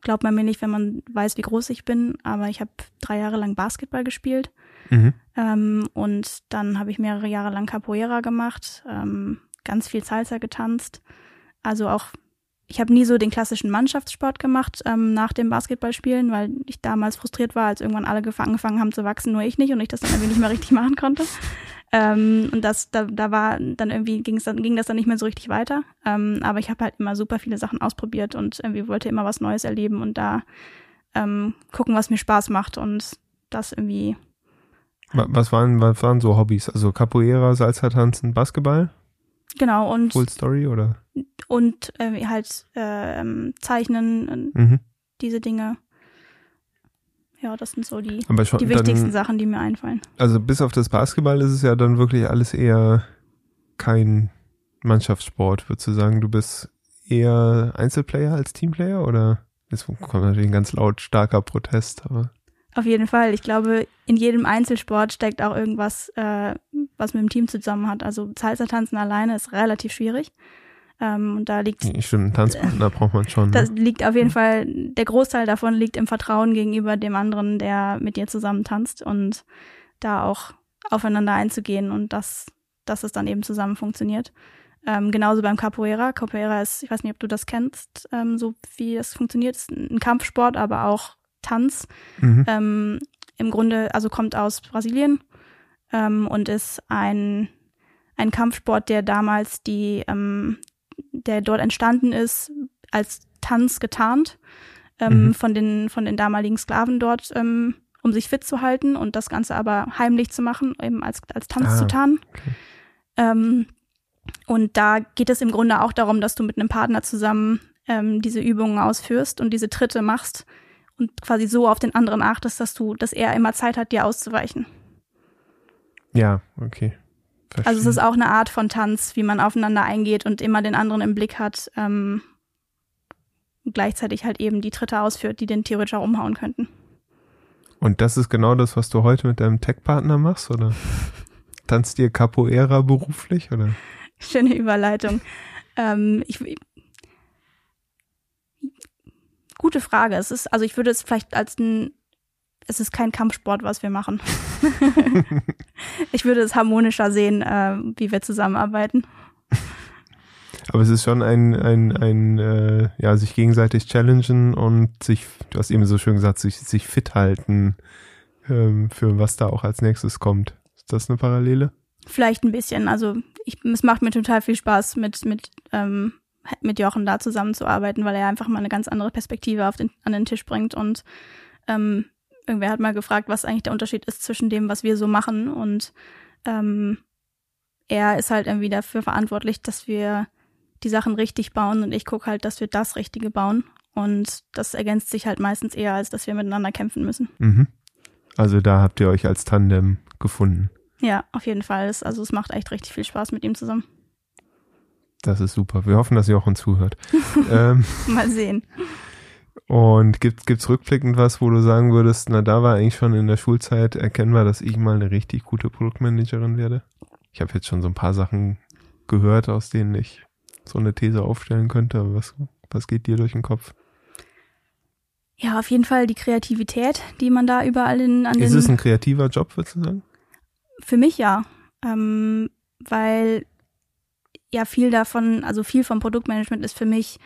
glaubt man mir nicht, wenn man weiß, wie groß ich bin, aber ich habe drei Jahre lang Basketball gespielt. Mhm. Ähm, und dann habe ich mehrere Jahre lang Capoeira gemacht, ähm, ganz viel Salsa getanzt. Also auch, ich habe nie so den klassischen Mannschaftssport gemacht ähm, nach dem Basketballspielen, weil ich damals frustriert war, als irgendwann alle gef- angefangen haben zu wachsen, nur ich nicht und ich das dann irgendwie nicht mehr richtig machen konnte. Ähm, und das, da, da war dann irgendwie ging's dann, ging das dann nicht mehr so richtig weiter. Ähm, aber ich habe halt immer super viele Sachen ausprobiert und irgendwie wollte immer was Neues erleben und da ähm, gucken, was mir Spaß macht und das irgendwie Wa- Was waren, was waren so Hobbys? Also Capoeira, Salsa tanzen, Basketball? Genau, und, Full Story oder? und äh, halt ähm, Zeichnen, äh, Mhm. diese Dinge. Ja, das sind so die, die wichtigsten dann, Sachen, die mir einfallen. also bis auf das Basketball ist es ja dann wirklich alles eher kein Mannschaftssport. Würdest du sagen, du bist eher Einzelplayer als Teamplayer oder? Jetzt kommt natürlich ein ganz laut starker Protest, aber. Auf jeden Fall. Ich glaube, in jedem Einzelsport steckt auch irgendwas, äh, was mit dem Team zusammen hat. Also Salsa tanzen alleine ist relativ schwierig. Ähm, und da liegt. Stimmt, Tanzpartner braucht man schon. Das ne? liegt auf jeden Fall, der Großteil davon liegt im Vertrauen gegenüber dem anderen, der mit dir zusammen tanzt und da auch aufeinander einzugehen und das, dass es dann eben zusammen funktioniert. Ähm, genauso beim Capoeira. Capoeira ist, ich weiß nicht, ob du das kennst, ähm, so wie es funktioniert. ist ein Kampfsport, aber auch Tanz. Mhm. Ähm, Im Grunde, also kommt aus Brasilien ähm, und ist ein, ein Kampfsport, der damals die, ähm, der dort entstanden ist, als Tanz getarnt ähm, Mhm. von, den, von den damaligen Sklaven dort, ähm, um sich fit zu halten und das Ganze aber heimlich zu machen, eben als, als Tanz Ah, zu tarnen. okay. Ähm, und da geht es im Grunde auch darum, dass du mit einem Partner zusammen diese Übungen ausführst und diese Tritte machst und quasi so auf den anderen achtest, dass du, dass er immer Zeit hat, dir auszuweichen. Ja, okay. Verstehe. Also es ist auch eine Art von Tanz, wie man aufeinander eingeht und immer den anderen im Blick hat ähm, und gleichzeitig halt eben die Tritte ausführt, die den theoretisch auch umhauen könnten. Und das ist genau das, was du heute mit deinem Tech-Partner machst, oder? Tanzt ihr Capoeira beruflich, oder? Schöne Überleitung. Ähm, ich, gute Frage. Es ist, also ich würde es vielleicht als ein, es ist kein Kampfsport, was wir machen. ich würde es harmonischer sehen, äh, wie wir zusammenarbeiten. Aber es ist schon ein, ein, ein äh, ja, sich gegenseitig challengen und sich, du hast eben so schön gesagt, sich, sich fit halten ähm, für was da auch als nächstes kommt. Ist das eine Parallele? Vielleicht ein bisschen. Also ich, es macht mir total viel Spaß, mit, mit, ähm, mit Jochen da zusammenzuarbeiten, weil er einfach mal eine ganz andere Perspektive auf den, an den Tisch bringt. Und ähm, irgendwer hat mal gefragt, was eigentlich der Unterschied ist zwischen dem, was wir so machen. Und ähm, er ist halt irgendwie dafür verantwortlich, dass wir die Sachen richtig bauen und ich gucke halt, dass wir das Richtige bauen. Und das ergänzt sich halt meistens eher, als dass wir miteinander kämpfen müssen. Mhm. Also da habt ihr euch als Tandem gefunden. Ja, auf jeden Fall. Also es macht echt richtig viel Spaß mit ihm zusammen. Das ist super. Wir hoffen, dass ihr auch uns zuhört. ähm, Mal sehen. und gibt gibt's rückblickend was, wo du sagen würdest, na da war eigentlich schon in der Schulzeit erkennbar, dass ich mal eine richtig gute Produktmanagerin werde? Ich habe jetzt schon so ein paar Sachen gehört, aus denen ich so eine These aufstellen könnte, aber was, was geht dir durch den Kopf? Ja, auf jeden Fall die Kreativität, die man da überall in, an Ist es ein kreativer Job, würdest du sagen? Für mich ja. Ähm, weil ja viel davon, also viel vom Produktmanagement ist für mich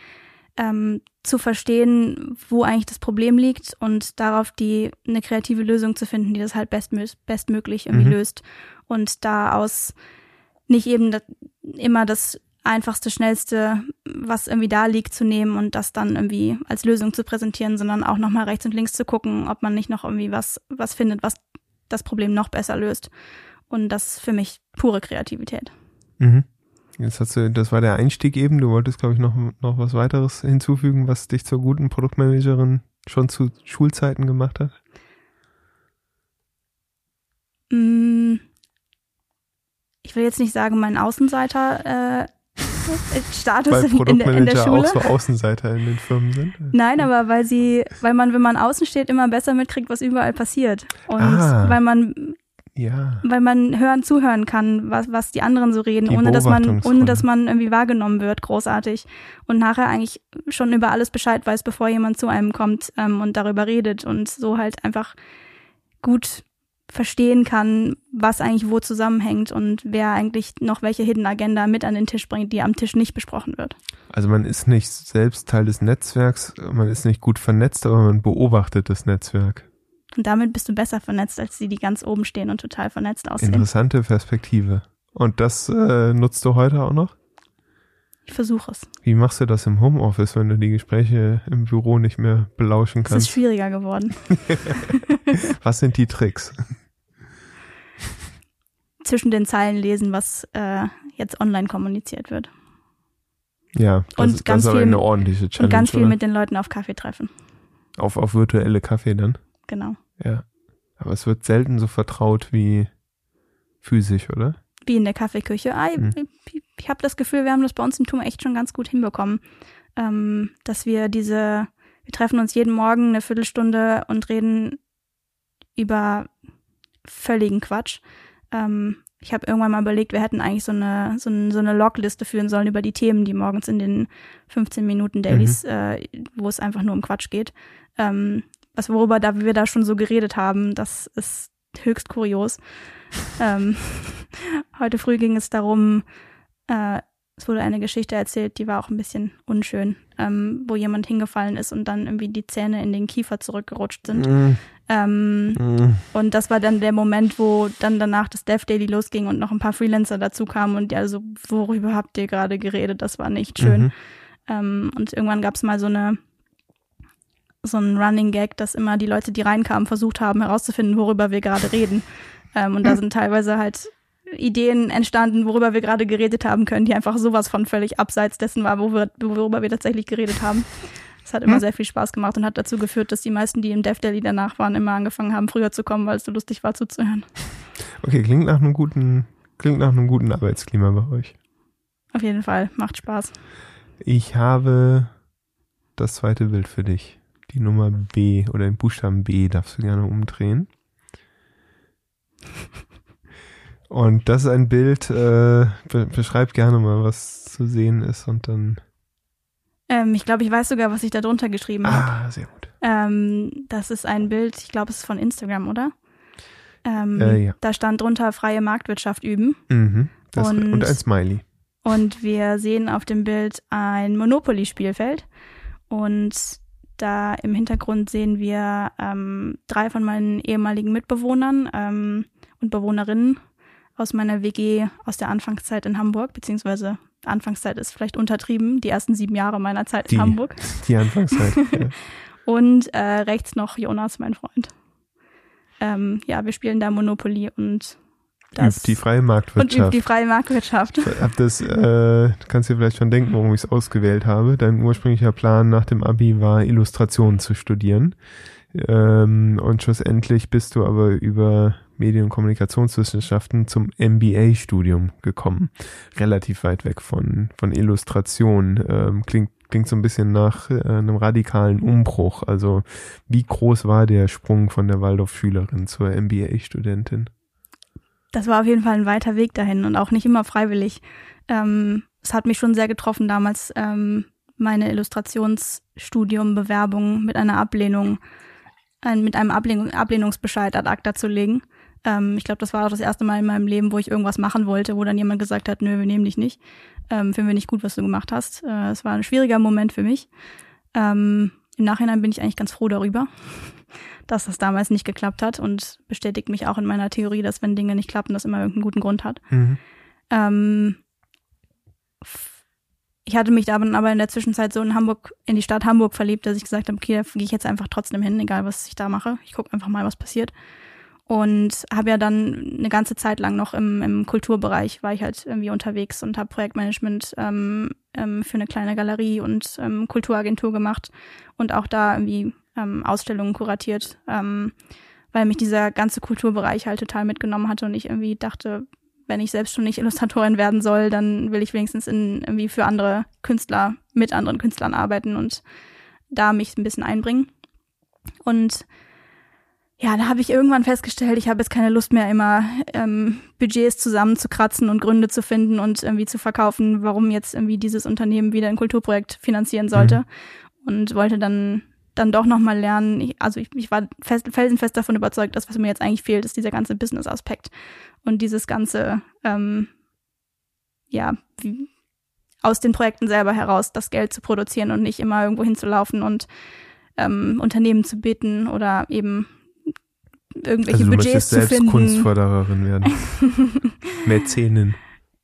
ähm, zu verstehen, wo eigentlich das Problem liegt und darauf die eine kreative Lösung zu finden, die das halt bestmö bestmöglich irgendwie Mhm. löst. Und da aus nicht eben das, immer das einfachste, schnellste, was irgendwie da liegt, zu nehmen und das dann irgendwie als Lösung zu präsentieren, sondern auch nochmal rechts und links zu gucken, ob man nicht noch irgendwie was, was findet, was das Problem noch besser löst. Und das ist für mich pure Kreativität. Mhm. Jetzt hast du, das war der Einstieg eben. Du wolltest, glaube ich, noch, noch was weiteres hinzufügen, was dich zur guten Produktmanagerin schon zu Schulzeiten gemacht hat. Mm, Ich will jetzt nicht sagen, mein Außenseiter äh, Status Weil in, in, der, in der Schule. auch so Außenseiter in den Firmen sind. Nein, aber weil sie, weil man, wenn man außen steht, immer besser mitkriegt, was überall passiert. Und Ah. weil man, Ja. weil man hören, zuhören kann, was, was die anderen so reden, Die ohne dass man, ohne dass man irgendwie wahrgenommen wird, großartig. Und nachher eigentlich schon über alles Bescheid weiß, bevor jemand zu einem kommt ähm, und darüber redet und so halt einfach gut verstehen kann, was eigentlich wo zusammenhängt und wer eigentlich noch welche Hidden Agenda mit an den Tisch bringt, die am Tisch nicht besprochen wird. Also man ist nicht selbst Teil des Netzwerks, man ist nicht gut vernetzt, aber man beobachtet das Netzwerk. Und damit bist du besser vernetzt als die, die ganz oben stehen und total vernetzt aussehen. Interessante Perspektive. Und das äh, nutzt du heute auch noch? Ich versuche es. Wie machst du das im Homeoffice, wenn du die Gespräche im Büro nicht mehr belauschen Es ist kannst? schwieriger geworden. Was sind die Tricks? Zwischen den Zeilen lesen, was äh, jetzt online kommuniziert wird. Ja, das, Und ist- ganz das ist aber viel- eine ordentliche Challenge. und ganz viel oder? mit den Leuten auf Kaffee treffen. auf, auf virtuelle Kaffee dann. Genau. Ja. Aber es wird selten so vertraut wie physisch, oder? wie in der Kaffeeküche. Ah, Mhm. Ich, ich habe das Gefühl, wir haben das bei uns im Turm echt schon ganz gut hinbekommen, ähm, dass wir diese, wir treffen uns jeden Morgen eine Viertelstunde und reden über völligen Quatsch. Ähm, ich habe irgendwann mal überlegt, wir hätten eigentlich so eine, so, eine, so eine Logliste führen sollen über die Themen, die morgens in den 15 Minuten Dailies, äh, wo es einfach nur um Quatsch geht. Ähm, was worüber da wir da schon so geredet haben, das ist höchst kurios. ähm, heute früh ging es darum, äh, es wurde eine Geschichte erzählt, die war auch ein bisschen unschön, ähm, wo jemand hingefallen ist und dann irgendwie die Zähne in den Kiefer zurückgerutscht sind. Mm, Ähm, mm. und das war dann der Moment, wo dann danach das Dev Daily losging und noch ein paar Freelancer dazu kamen und die also, worüber habt ihr gerade geredet? Das war nicht schön. Mhm. Ähm, und irgendwann gab es mal so eine so ein Running Gag, dass immer die Leute, die reinkamen, versucht haben herauszufinden, worüber wir gerade reden. Ähm, und da sind teilweise halt Ideen entstanden, worüber wir gerade geredet haben können, die einfach sowas von völlig abseits dessen war, wo wir, worüber wir tatsächlich geredet haben. Das hat immer sehr viel Spaß gemacht und hat dazu geführt, dass die meisten, die im Dev Daily danach waren, immer angefangen haben, früher zu kommen, weil es so lustig war zuzuhören. Okay, klingt nach einem guten, klingt nach einem guten Arbeitsklima bei euch. Auf jeden Fall, macht Spaß. Ich habe das zweite Bild für dich. Die Nummer B oder den Buchstaben B darfst du gerne umdrehen. Und das ist ein Bild, äh, be beschreib gerne mal, was zu sehen ist und dann. Ähm, ich glaube, ich weiß sogar, was ich da drunter geschrieben habe. Ah, sehr gut. Ähm, das ist ein Bild, ich glaube, es ist von Instagram, oder? Ähm, Äh, ja. Da stand drunter freie Marktwirtschaft üben. Mhm. Und- und, ein Smiley. Und wir sehen auf dem Bild ein Monopoly-Spielfeld. Und da im Hintergrund sehen wir ähm, drei von meinen ehemaligen Mitbewohnern ähm, und Bewohnerinnen aus meiner WG aus der Anfangszeit in Hamburg, beziehungsweise Anfangszeit ist vielleicht untertrieben, die ersten sieben Jahre meiner Zeit Die- in Hamburg. Die Anfangszeit. ja. Und äh, rechts noch Jonas, mein Freund. Ähm, ja, wir spielen da Monopoly und das Übt die freie und übt Marktwirtschaft. die freie Marktwirtschaft. hab das, äh, du kannst dir vielleicht schon denken, warum ich es ausgewählt habe. Dein ursprünglicher Plan nach dem Abi war, Illustrationen zu studieren. Ähm, und schlussendlich bist du aber über Medien- und Kommunikationswissenschaften zum MBA-Studium gekommen. Relativ weit weg von, von Illustration. Ähm, klingt, klingt so ein bisschen nach äh, einem radikalen Umbruch. Also wie groß war der Sprung von der Waldorf-Schülerin zur MBA-Studentin? Das war auf jeden Fall ein weiter Weg dahin und auch nicht immer freiwillig. Ähm, es hat mich schon sehr getroffen damals, ähm, meine Illustrationsstudium-Bewerbung mit einer Ablehnung, ein, mit einem Ablehnung, Ablehnungsbescheid ad acta zu legen. Ähm, ich glaube, das war auch das erste Mal in meinem Leben, wo ich irgendwas machen wollte, wo dann jemand gesagt hat, nö, wir nehmen dich nicht. Ähm, finden wir nicht gut, was du gemacht hast. Äh, es war ein schwieriger Moment für mich. Ähm, Im Nachhinein bin ich eigentlich ganz froh darüber, dass das damals nicht geklappt hat und bestätigt mich auch in meiner Theorie, dass wenn Dinge nicht klappen, das immer irgendeinen guten Grund hat. Mhm. Ähm, ich hatte mich da dann aber in der Zwischenzeit so in Hamburg, in die Stadt Hamburg verliebt, dass ich gesagt habe, okay, da gehe ich jetzt einfach trotzdem hin, egal was ich da mache. Ich gucke einfach mal, was passiert. Und habe ja dann eine ganze Zeit lang noch im, im Kulturbereich war ich halt irgendwie unterwegs und habe Projektmanagement ähm, ähm, für eine kleine Galerie und ähm, Kulturagentur gemacht und auch da irgendwie ähm, Ausstellungen kuratiert, ähm, weil mich dieser ganze Kulturbereich halt total mitgenommen hatte und ich irgendwie dachte, wenn ich selbst schon nicht Illustratorin werden soll, dann will ich wenigstens in, irgendwie für andere Künstler, mit anderen Künstlern arbeiten und da mich ein bisschen einbringen. Und ja, da habe ich irgendwann festgestellt, ich habe jetzt keine Lust mehr, immer ähm, Budgets zusammenzukratzen und Gründe zu finden und irgendwie zu verkaufen, warum jetzt irgendwie dieses Unternehmen wieder ein Kulturprojekt finanzieren sollte. Und wollte dann dann doch nochmal lernen. Ich, also ich, ich war fest, felsenfest davon überzeugt, dass was mir jetzt eigentlich fehlt, ist dieser ganze Business-Aspekt und dieses ganze, ähm, ja, wie, aus den Projekten selber heraus das Geld zu produzieren und nicht immer irgendwo hinzulaufen und ähm, Unternehmen zu bitten oder eben irgendwelche Also du Budgets zu selbst finden. Kunstfördererin werden. Mäzenin.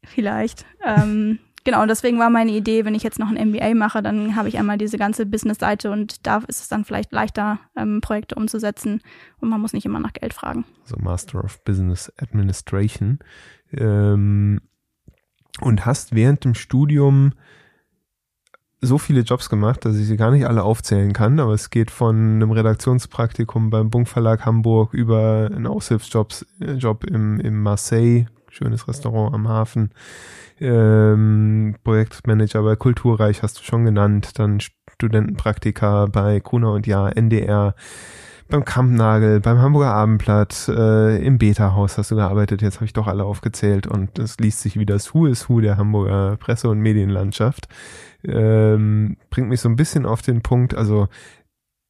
Vielleicht. ähm, genau, deswegen war meine Idee, wenn ich jetzt noch ein MBA mache, dann habe ich einmal diese ganze Business-Seite und da ist es dann vielleicht leichter, ähm, Projekte umzusetzen und man muss nicht immer nach Geld fragen. so Master of Business Administration. Ähm, und hast während dem Studium so viele Jobs gemacht, dass ich sie gar nicht alle aufzählen kann, aber es geht von einem Redaktionspraktikum beim Bunk Verlag Hamburg über einen Aushilfsjob äh, Job im, im Marseille schönes Restaurant am Hafen. Ähm, Projektmanager bei Kulturreich hast du schon genannt, dann Studentenpraktika bei Kuna und Ja, NDR, beim Kampnagel, beim Hamburger Abendblatt, äh, im Beta-Haus hast du gearbeitet, jetzt habe ich doch alle aufgezählt und es liest sich wie das Who is Who der Hamburger Presse- und Medienlandschaft. Ähm, bringt mich so ein bisschen auf den Punkt, also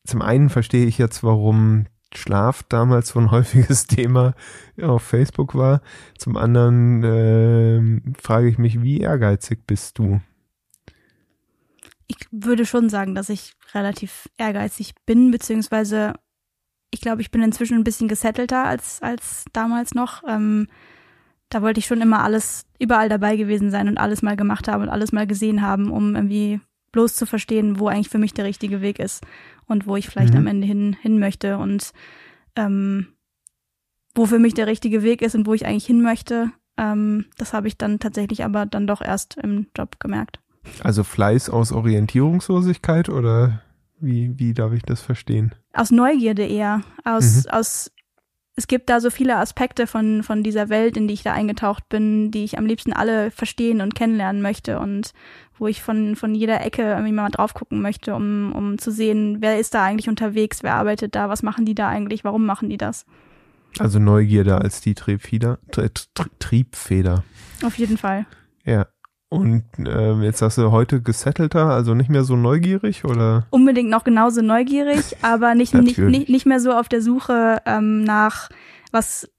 zum einen verstehe ich jetzt, warum Schlaf damals so ein häufiges Thema auf Facebook war. Zum anderen äh, frage ich mich, wie ehrgeizig bist du? Ich würde schon sagen, dass ich relativ ehrgeizig bin, beziehungsweise ich glaube, ich bin inzwischen ein bisschen gesettelter als, als damals noch. Ähm, da wollte ich schon immer alles überall dabei gewesen sein und alles mal gemacht haben und alles mal gesehen haben, um irgendwie bloß zu verstehen, wo eigentlich für mich der richtige Weg ist und wo ich vielleicht mhm. am Ende hin, hin möchte und ähm, wo für mich der richtige Weg ist und wo ich eigentlich hin möchte. Ähm, das habe ich dann tatsächlich aber dann doch erst im Job gemerkt. Also Fleiß aus Orientierungslosigkeit oder wie, wie darf ich das verstehen? Aus Neugierde eher. Aus, mhm. aus es gibt da so viele Aspekte von, von dieser Welt, in die ich da eingetaucht bin, die ich am liebsten alle verstehen und kennenlernen möchte und wo ich von, von jeder Ecke irgendwie mal drauf gucken möchte, um, um zu sehen, wer ist da eigentlich unterwegs, wer arbeitet da, was machen die da eigentlich, warum machen die das. Also Neugierde als die Triebfeder. Triebfeder. Auf jeden Fall. Ja. Und ähm, jetzt hast du heute gesettelter, also nicht mehr so neugierig oder? Unbedingt noch genauso neugierig, aber nicht, nicht, nicht, nicht mehr so auf der Suche ähm, nach was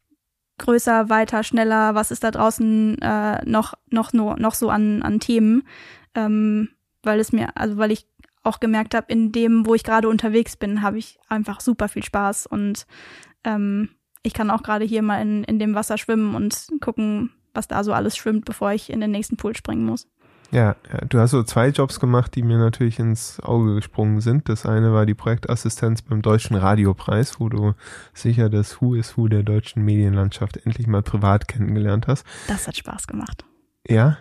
größer, weiter, schneller, was ist da draußen äh, noch, noch, noch, noch so an, an Themen. Ähm, weil es mir, also weil ich auch gemerkt habe, in dem, wo ich gerade unterwegs bin, habe ich einfach super viel Spaß und ähm, ich kann auch gerade hier mal in, in dem Wasser schwimmen und gucken, was da so alles schwimmt, bevor ich in den nächsten Pool springen muss. Ja, ja, du hast so zwei Jobs gemacht, die mir natürlich ins Auge gesprungen sind. Das eine war die Projektassistenz beim Deutschen Radiopreis, wo du sicher das Who is Who der deutschen Medienlandschaft endlich mal privat kennengelernt hast. Das hat Spaß gemacht. Ja?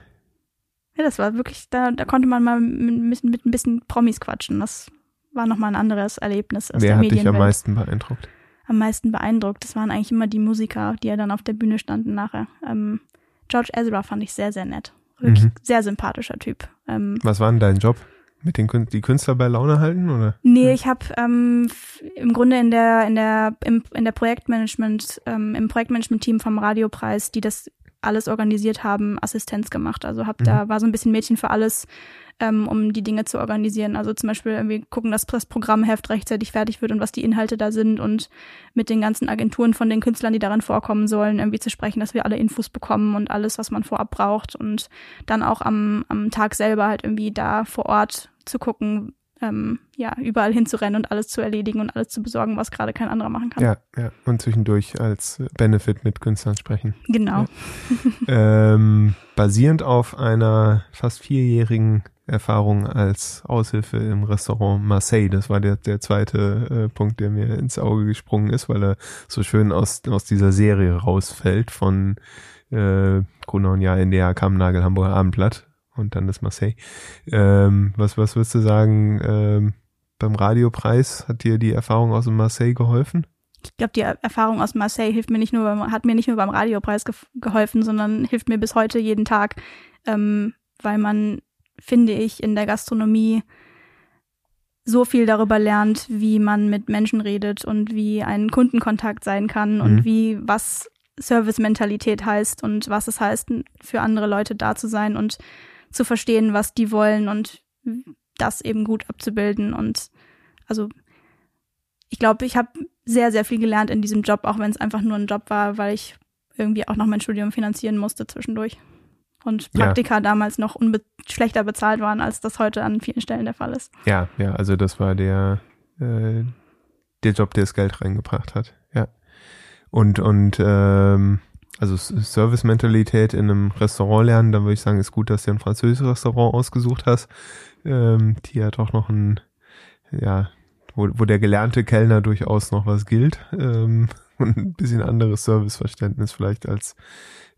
Ja, das war wirklich, da, da konnte man mal mit, mit ein bisschen Promis quatschen. Das war nochmal ein anderes Erlebnis aus Wer der hat dich am meisten beeindruckt? Am meisten beeindruckt, das waren eigentlich immer die Musiker, die ja dann auf der Bühne standen nachher. Ähm, George Ezra fand ich sehr, sehr nett. Wirklich mhm. sehr sympathischer Typ. Ähm, Was war denn dein Job? Mit den die Künstler bei Laune halten oder? Nee, ich habe ähm, im Grunde in der in der im, in der Projektmanagement ähm, im Projektmanagement-Team vom Radiopreis, die das alles organisiert haben, Assistenz gemacht. Also hab mhm. da war so ein bisschen Mädchen für alles ähm, um die Dinge zu organisieren. Also zum Beispiel irgendwie gucken, dass das Programmheft rechtzeitig fertig wird und was die Inhalte da sind und mit den ganzen Agenturen von den Künstlern, die darin vorkommen sollen, irgendwie zu sprechen, dass wir alle Infos bekommen und alles, was man vorab braucht und dann auch am, am Tag selber halt irgendwie da vor Ort zu gucken, ähm, ja, überall hinzurennen und alles zu erledigen und alles zu besorgen, was gerade kein anderer machen kann. Ja, ja. Und zwischendurch als Benefit mit Künstlern sprechen. Genau. Ja. ähm, basierend auf einer fast vierjährigen Erfahrung als Aushilfe im Restaurant Marseille. Das war der, der zweite äh, Punkt, der mir ins Auge gesprungen ist, weil er so schön aus, aus dieser Serie rausfällt von äh, Gruner und Jahr NDR Kammnagel Hamburger Abendblatt und dann das Marseille. Ähm, was, was würdest du sagen, ähm, beim Radiopreis hat dir die Erfahrung aus dem Marseille geholfen? Ich glaube, die Erfahrung aus Marseille hilft mir nicht nur beim, hat mir nicht nur beim Radiopreis ge geholfen, sondern hilft mir bis heute jeden Tag, ähm, weil man finde ich, in der Gastronomie so viel darüber lernt, wie man mit Menschen redet und wie ein Kundenkontakt sein kann mhm. und wie was Service-Mentalität heißt und was es heißt, für andere Leute da zu sein und zu verstehen, was die wollen und das eben gut abzubilden. Und also ich glaube, ich habe sehr, sehr viel gelernt in diesem Job, auch wenn es einfach nur ein Job war, weil ich irgendwie auch noch mein Studium finanzieren musste zwischendurch und Praktika ja. damals noch schlechter bezahlt waren, als das heute an vielen Stellen der Fall ist. Ja, ja, also das war der, äh, der Job, der das Geld reingebracht hat. Ja. Und, und ähm, also Service-Mentalität in einem Restaurant lernen, dann würde ich sagen, ist gut, dass du ein französisches Restaurant ausgesucht hast, ähm, die ja doch noch ein, ja, wo, wo der gelernte Kellner durchaus noch was gilt ähm, und ein bisschen anderes Serviceverständnis vielleicht als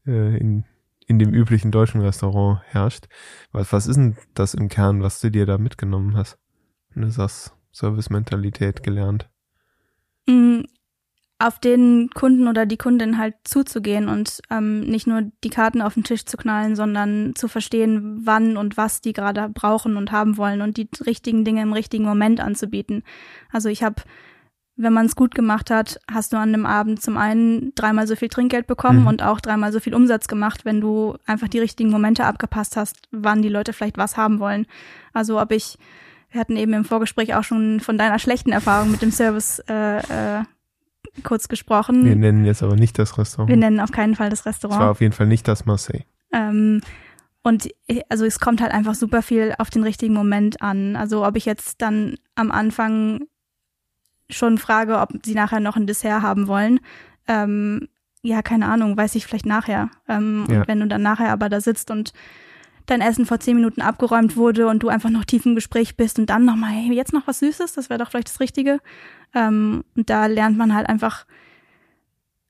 äh, in in dem üblichen deutschen Restaurant herrscht. Was, was ist denn das im Kern, was du dir da mitgenommen hast? Wenn du sagst, Service-Mentalität gelernt. Auf den Kunden oder die Kundin halt zuzugehen und ähm, nicht nur die Karten auf den Tisch zu knallen, sondern zu verstehen, wann und was die gerade brauchen und haben wollen und die richtigen Dinge im richtigen Moment anzubieten. Also ich habe, wenn man es gut gemacht hat, hast du an dem Abend zum einen dreimal so viel Trinkgeld bekommen mhm. und auch dreimal so viel Umsatz gemacht, wenn du einfach die richtigen Momente abgepasst hast, wann die Leute vielleicht was haben wollen. Also ob ich wir hatten eben im Vorgespräch auch schon von deiner schlechten Erfahrung mit dem Service äh, äh, kurz gesprochen. Wir nennen jetzt aber nicht das Restaurant. Wir nennen auf keinen Fall das Restaurant. Es war auf jeden Fall nicht das Marseille. Ähm, und also es kommt halt einfach super viel auf den richtigen Moment an. Also ob ich jetzt dann am Anfang schon frage, ob sie nachher noch ein Dessert haben wollen. Ähm, ja, keine Ahnung, weiß ich vielleicht nachher. Ähm, ja. Und wenn du dann nachher aber da sitzt und dein Essen vor zehn Minuten abgeräumt wurde und du einfach noch tief im Gespräch bist und dann nochmal, hey, jetzt noch was Süßes, das wäre doch vielleicht das Richtige. Ähm, und da lernt man halt einfach,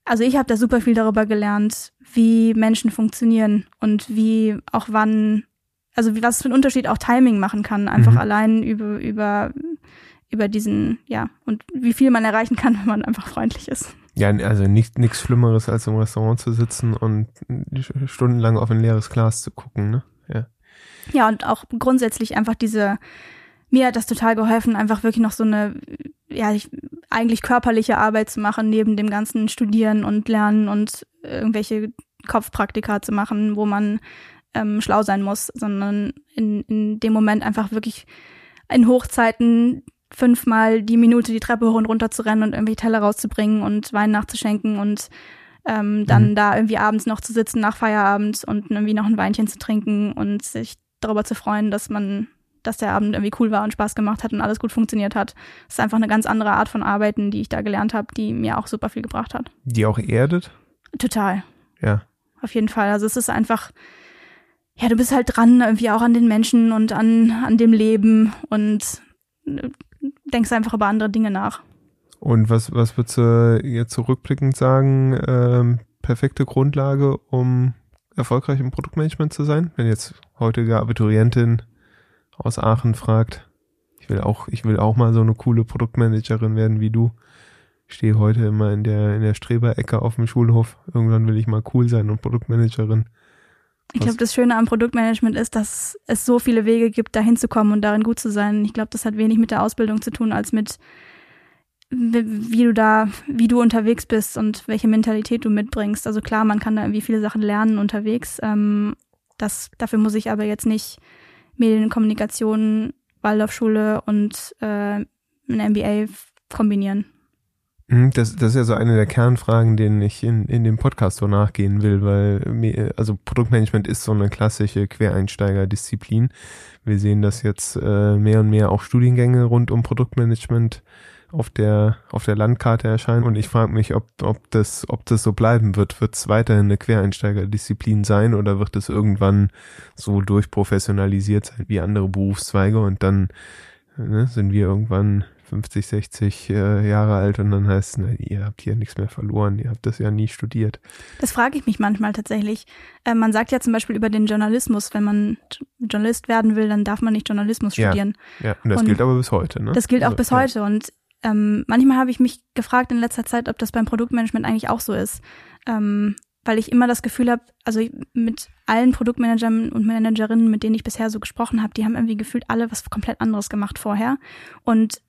also ich habe da super viel darüber gelernt, wie Menschen funktionieren und wie auch wann, also wie, was für einen Unterschied auch Timing machen kann, einfach mhm. allein über, über, über diesen, ja, und wie viel man erreichen kann, wenn man einfach freundlich ist. Ja, also nichts nichts Schlimmeres, als im Restaurant zu sitzen und stundenlang auf ein leeres Glas zu gucken, ne? Ja. Und auch grundsätzlich einfach diese, mir hat das total geholfen, einfach wirklich noch so eine, ja, ich, eigentlich körperliche Arbeit zu machen, neben dem ganzen Studieren und Lernen und irgendwelche Kopfpraktika zu machen, wo man ähm, schlau sein muss, sondern in, in dem Moment einfach wirklich in Hochzeiten fünfmal die Minute die Treppe hoch und runter zu rennen und irgendwie Teller rauszubringen und Wein nachzuschenken und ähm, dann mhm. da irgendwie abends noch zu sitzen nach Feierabend und irgendwie noch ein Weinchen zu trinken und sich darüber zu freuen, dass man, dass der Abend irgendwie cool war und Spaß gemacht hat und alles gut funktioniert hat. Das ist einfach eine ganz andere Art von Arbeiten, die ich da gelernt habe, die mir auch super viel gebracht hat. Die auch erdet? Total. Ja. Auf jeden Fall. Also es ist einfach, ja, du bist halt dran, irgendwie auch an den Menschen und an, an dem Leben und äh, denkst einfach über andere Dinge nach. Und was, was würdest du jetzt zurückblickend sagen, ähm, perfekte Grundlage, um erfolgreich im Produktmanagement zu sein? Wenn jetzt heutige Abiturientin aus Aachen fragt, ich will auch, ich will auch mal so eine coole Produktmanagerin werden wie du. Ich stehe heute immer in der, in der Streberecke auf dem Schulhof. Irgendwann will ich mal cool sein und Produktmanagerin. Ich glaube, das Schöne am Produktmanagement ist, dass es so viele Wege gibt, da hinzukommen und darin gut zu sein. Ich glaube, das hat wenig mit der Ausbildung zu tun, als mit wie du da, wie du unterwegs bist und welche Mentalität du mitbringst. Also klar, man kann da irgendwie viele Sachen lernen unterwegs. Ähm, das, dafür muss ich aber jetzt nicht Medienkommunikation, Waldorfschule und äh, ein MBA kombinieren. Mhm, das, das ist ja so eine der Kernfragen, denen ich in, in dem Podcast so nachgehen will, weil also Produktmanagement ist so eine klassische Quereinsteigerdisziplin. Wir sehen das jetzt äh, mehr und mehr auch Studiengänge rund um Produktmanagement auf der, auf der Landkarte erscheinen. Und ich frage mich, ob, ob, das, ob das so bleiben wird. Wird es weiterhin eine Quereinsteigerdisziplin sein oder wird es irgendwann so durchprofessionalisiert sein wie andere Berufszweige und dann ne, sind wir irgendwann 50, 60 äh, Jahre alt und dann heißt es, na, ihr habt hier nichts mehr verloren, ihr habt das ja nie studiert. Das frage ich mich manchmal tatsächlich. Äh, man sagt ja zum Beispiel über den Journalismus, wenn man Journalist werden will, dann darf man nicht Journalismus studieren. Ja, ja. und das und gilt aber bis heute. Ne? Das gilt also, auch bis ja. heute und ähm, manchmal habe ich mich gefragt in letzter Zeit, ob das beim Produktmanagement eigentlich auch so ist. Ähm, weil ich immer das Gefühl habe, also mit allen Produktmanagern und Managerinnen, mit denen ich bisher so gesprochen habe, die haben irgendwie gefühlt alle was komplett anderes gemacht vorher. Und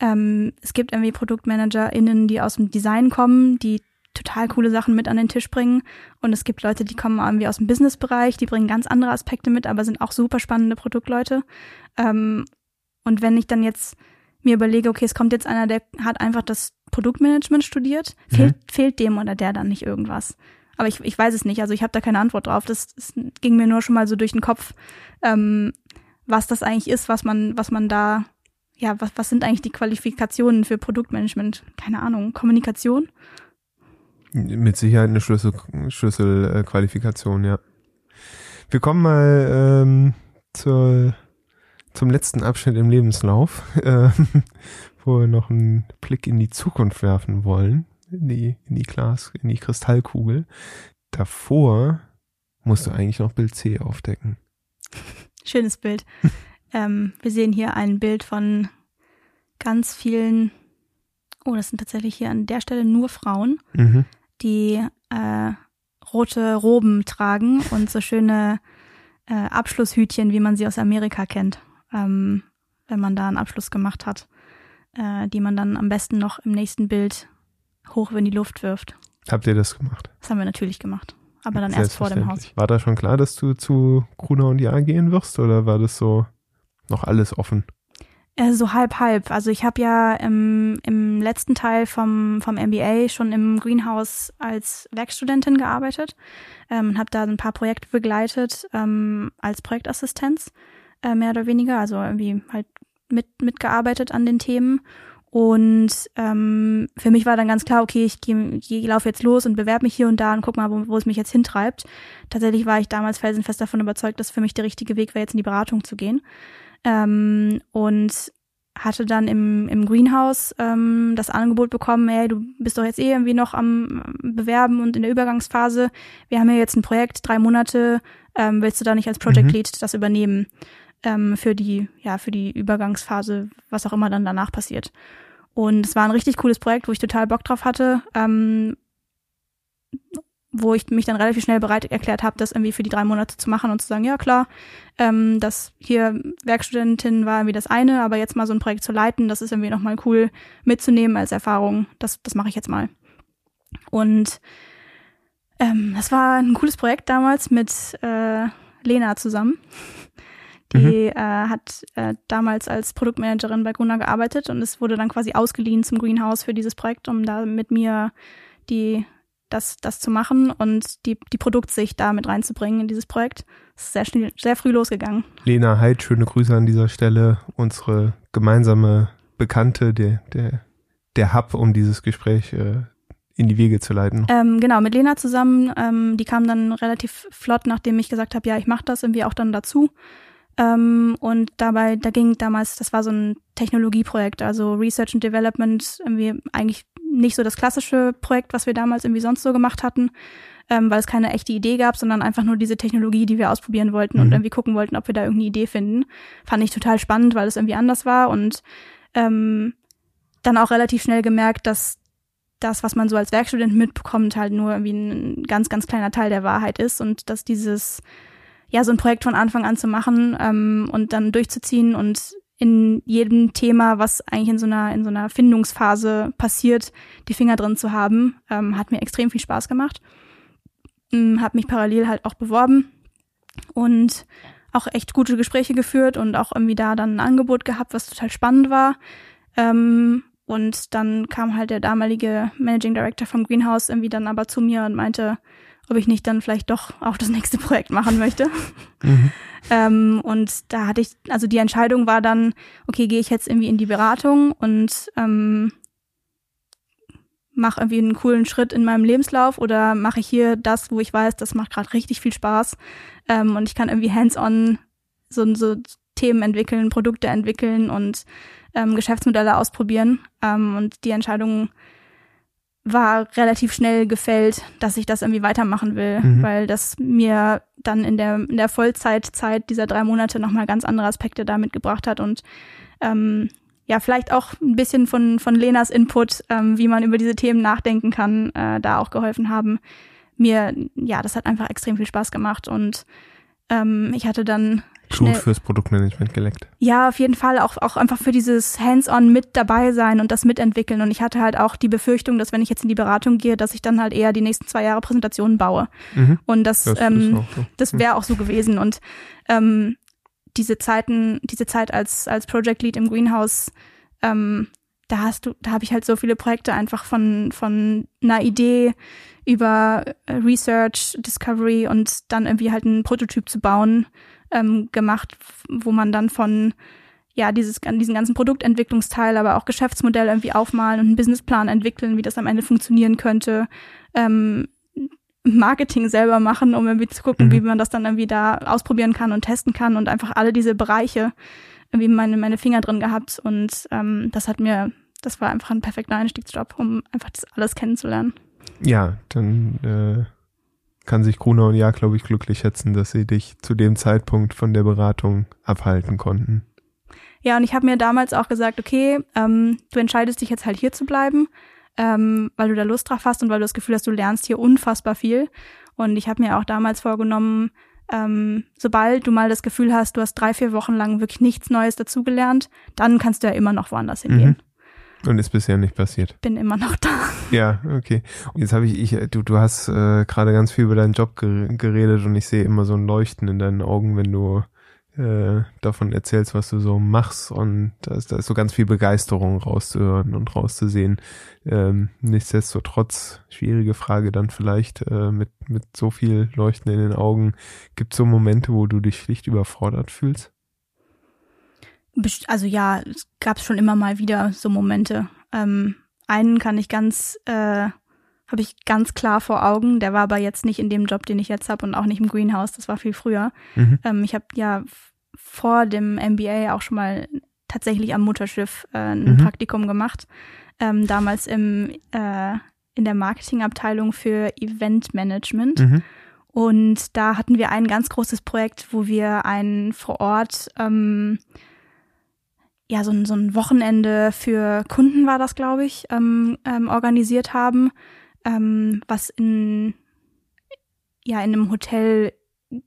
ähm, es gibt irgendwie ProduktmanagerInnen, die aus dem Design kommen, die total coole Sachen mit an den Tisch bringen. Und es gibt Leute, die kommen irgendwie aus dem Businessbereich, die bringen ganz andere Aspekte mit, aber sind auch super spannende Produktleute. Ähm, und wenn ich dann jetzt mir überlege, okay, es kommt jetzt einer, der hat einfach das Produktmanagement studiert, fehlt, mhm. fehlt dem oder der dann nicht irgendwas? Aber ich, ich weiß es nicht, also ich habe da keine Antwort drauf. Das, das ging mir nur schon mal so durch den Kopf, ähm, was das eigentlich ist, was man, was man da, ja, was, was sind eigentlich die Qualifikationen für Produktmanagement? Keine Ahnung, Kommunikation? Mit Sicherheit eine Schlüssel, Schlüsselqualifikation, ja. Wir kommen mal ähm, zur zum letzten Abschnitt im Lebenslauf, äh, wo wir noch einen Blick in die Zukunft werfen wollen, in die, in die Glas, in die Kristallkugel. Davor musst du eigentlich noch Bild C aufdecken. Schönes Bild. ähm, wir sehen hier ein Bild von ganz vielen Oh, das sind tatsächlich hier an der Stelle nur Frauen, Mhm. die äh, rote Roben tragen und so schöne äh, Abschlusshütchen, wie man sie aus Amerika kennt, ähm, wenn man da einen Abschluss gemacht hat, äh, die man dann am besten noch im nächsten Bild hoch in die Luft wirft. Habt ihr das gemacht? Das haben wir natürlich gemacht, aber dann erst vor dem Haus. War da schon klar, dass du zu Gruner und Jahr gehen wirst oder war das so noch alles offen? Äh, so halb halb. Also ich habe ja im, im letzten Teil vom, vom MBA schon im Greenhouse als Werkstudentin gearbeitet, ähm, habe da ein paar Projekte begleitet ähm, als Projektassistenz, äh, mehr oder weniger, also irgendwie halt mit, mitgearbeitet an den Themen. Und ähm, für mich war dann ganz klar, okay, ich, geh, ich laufe jetzt los und bewerbe mich hier und da und guck mal, wo, wo es mich jetzt hintreibt. Tatsächlich war ich damals felsenfest davon überzeugt, dass für mich der richtige Weg wäre, jetzt in die Beratung zu gehen. Ähm, und hatte dann im, im Greenhouse ähm, das Angebot bekommen, hey, du bist doch jetzt eh irgendwie noch am Bewerben und in der Übergangsphase. Wir haben ja jetzt ein Projekt, drei Monate, ähm, willst du da nicht als Project Mhm. Lead das übernehmen ähm, für die, ja, für die Übergangsphase, was auch immer dann danach passiert. Und es war ein richtig cooles Projekt, wo ich total Bock drauf hatte, ähm, wo ich mich dann relativ schnell bereit erklärt habe, das irgendwie für die drei Monate zu machen und zu sagen, ja klar, ähm, das hier Werkstudentin war irgendwie das eine, aber jetzt mal so ein Projekt zu leiten, das ist irgendwie nochmal cool mitzunehmen als Erfahrung. Das, das mache ich jetzt mal. Und ähm, das war ein cooles Projekt damals mit äh, Lena zusammen. Die äh, hat äh, damals als Produktmanagerin bei Gruner gearbeitet und es wurde dann quasi ausgeliehen zum Greenhouse für dieses Projekt, um da mit mir die das, das zu machen und die, die Produktsicht da mit reinzubringen in dieses Projekt. Das ist sehr schnell, sehr früh losgegangen. Lena Heid, schöne Grüße an dieser Stelle. Unsere gemeinsame Bekannte, der, der, der Hub, um dieses Gespräch äh, in die Wege zu leiten. Ähm, genau, mit Lena zusammen, ähm, die kam dann relativ flott, nachdem ich gesagt habe, ja, ich mache das irgendwie auch dann dazu. Ähm, und dabei, da ging damals, das war so ein Technologieprojekt, also Research and Development, irgendwie eigentlich nicht so das klassische Projekt, was wir damals irgendwie sonst so gemacht hatten, ähm, weil es keine echte Idee gab, sondern einfach nur diese Technologie, die wir ausprobieren wollten und Mhm. irgendwie gucken wollten, ob wir da irgendeine Idee finden. Fand ich total spannend, weil es irgendwie anders war und ähm, dann auch relativ schnell gemerkt, dass das, was man so als Werkstudent mitbekommt, halt nur irgendwie ein ganz, ganz kleiner Teil der Wahrheit ist und dass dieses, ja, so ein Projekt von Anfang an zu machen ähm, und dann durchzuziehen und in jedem Thema, was eigentlich in so einer, in so einer Findungsphase passiert, die Finger drin zu haben, ähm, hat mir extrem viel Spaß gemacht. Ähm, hab mich parallel halt auch beworben und auch echt gute Gespräche geführt und auch irgendwie da dann ein Angebot gehabt, was total spannend war. Ähm, und dann kam halt der damalige Managing Director vom Greenhouse irgendwie dann aber zu mir und meinte, ob ich nicht dann vielleicht doch auch das nächste Projekt machen möchte. Mhm. Ähm, und da hatte ich, also die Entscheidung war dann, okay, gehe ich jetzt irgendwie in die Beratung und ähm, mache irgendwie einen coolen Schritt in meinem Lebenslauf oder mache ich hier das, wo ich weiß, das macht gerade richtig viel Spaß ähm, und ich kann irgendwie hands-on so, so Themen entwickeln, Produkte entwickeln und ähm, Geschäftsmodelle ausprobieren. Ähm, und die Entscheidung war relativ schnell gefällt, dass ich das irgendwie weitermachen will, Mhm. weil das mir dann in der, in der Vollzeitzeit dieser drei Monate nochmal ganz andere Aspekte da mitgebracht hat und ähm, ja, vielleicht auch ein bisschen von, von Lenas Input, ähm, wie man über diese Themen nachdenken kann, äh, da auch geholfen haben. Mir, ja, das hat einfach extrem viel Spaß gemacht und ähm, ich hatte dann schnell, Blut fürs Produktmanagement geleckt. ja, auf jeden Fall auch, auch einfach für dieses Hands-on mit dabei sein und das mitentwickeln. Und ich hatte halt auch die Befürchtung, dass wenn ich jetzt in die Beratung gehe, dass ich dann halt eher die nächsten zwei Jahre Präsentationen baue. Mhm. Und das, Das ähm, so. das wäre auch so gewesen. Und ähm, diese Zeiten, diese Zeit als, als Project Lead im Greenhouse, ähm, da hast du, da habe ich halt so viele Projekte einfach von, von einer Idee über äh, Research, Discovery und dann irgendwie halt einen Prototyp zu bauen ähm, gemacht, wo man dann von ja, dieses, diesen ganzen Produktentwicklungsteil, aber auch Geschäftsmodell irgendwie aufmalen und einen Businessplan entwickeln, wie das am Ende funktionieren könnte. Ähm, Marketing selber machen, um irgendwie zu gucken, Mhm. wie man das dann irgendwie da ausprobieren kann und testen kann und einfach alle diese Bereiche irgendwie meine, meine Finger drin gehabt und ähm, das hat mir, das war einfach ein perfekter Einstiegsjob, um einfach das alles kennenzulernen. Ja, dann äh, kann sich Gruner und Ja, glaube ich, glücklich schätzen, dass sie dich zu dem Zeitpunkt von der Beratung abhalten konnten. Ja, und ich habe mir damals auch gesagt, okay, ähm, du entscheidest dich jetzt halt hier zu bleiben, ähm, weil du da Lust drauf hast und weil du das Gefühl hast, du lernst hier unfassbar viel. Und ich habe mir auch damals vorgenommen, ähm, sobald du mal das Gefühl hast, du hast drei, vier Wochen lang wirklich nichts Neues dazugelernt, dann kannst du ja immer noch woanders hingehen. Mhm. Und ist bisher nicht passiert. Bin immer noch da. Ja, okay. Jetzt habe ich, ich, du, du hast äh, gerade ganz viel über deinen Job geredet und ich sehe immer so ein Leuchten in deinen Augen, wenn du äh, davon erzählst, was du so machst und da ist, da ist so ganz viel Begeisterung rauszuhören und rauszusehen. Ähm, nichtsdestotrotz, schwierige Frage dann vielleicht äh, mit, mit so viel Leuchten in den Augen. Gibt es so Momente, wo du dich schlicht überfordert fühlst? Also ja, es gab schon immer mal wieder so Momente. Ähm, einen kann ich ganz, äh, habe ich ganz klar vor Augen. Der war aber jetzt nicht in dem Job, den ich jetzt habe und auch nicht im Greenhouse. Das war viel früher. Mhm. Ähm, ich habe ja vor dem MBA auch schon mal tatsächlich am Mutterschiff äh, ein mhm. Praktikum gemacht. Ähm, damals im, äh, in der Marketingabteilung für Eventmanagement. Mhm. Und da hatten wir ein ganz großes Projekt, wo wir ein vor Ort, ähm, ja, so ein, so ein Wochenende für Kunden war das, glaube ich, ähm, ähm, organisiert haben, ähm, was in, ja, in einem Hotel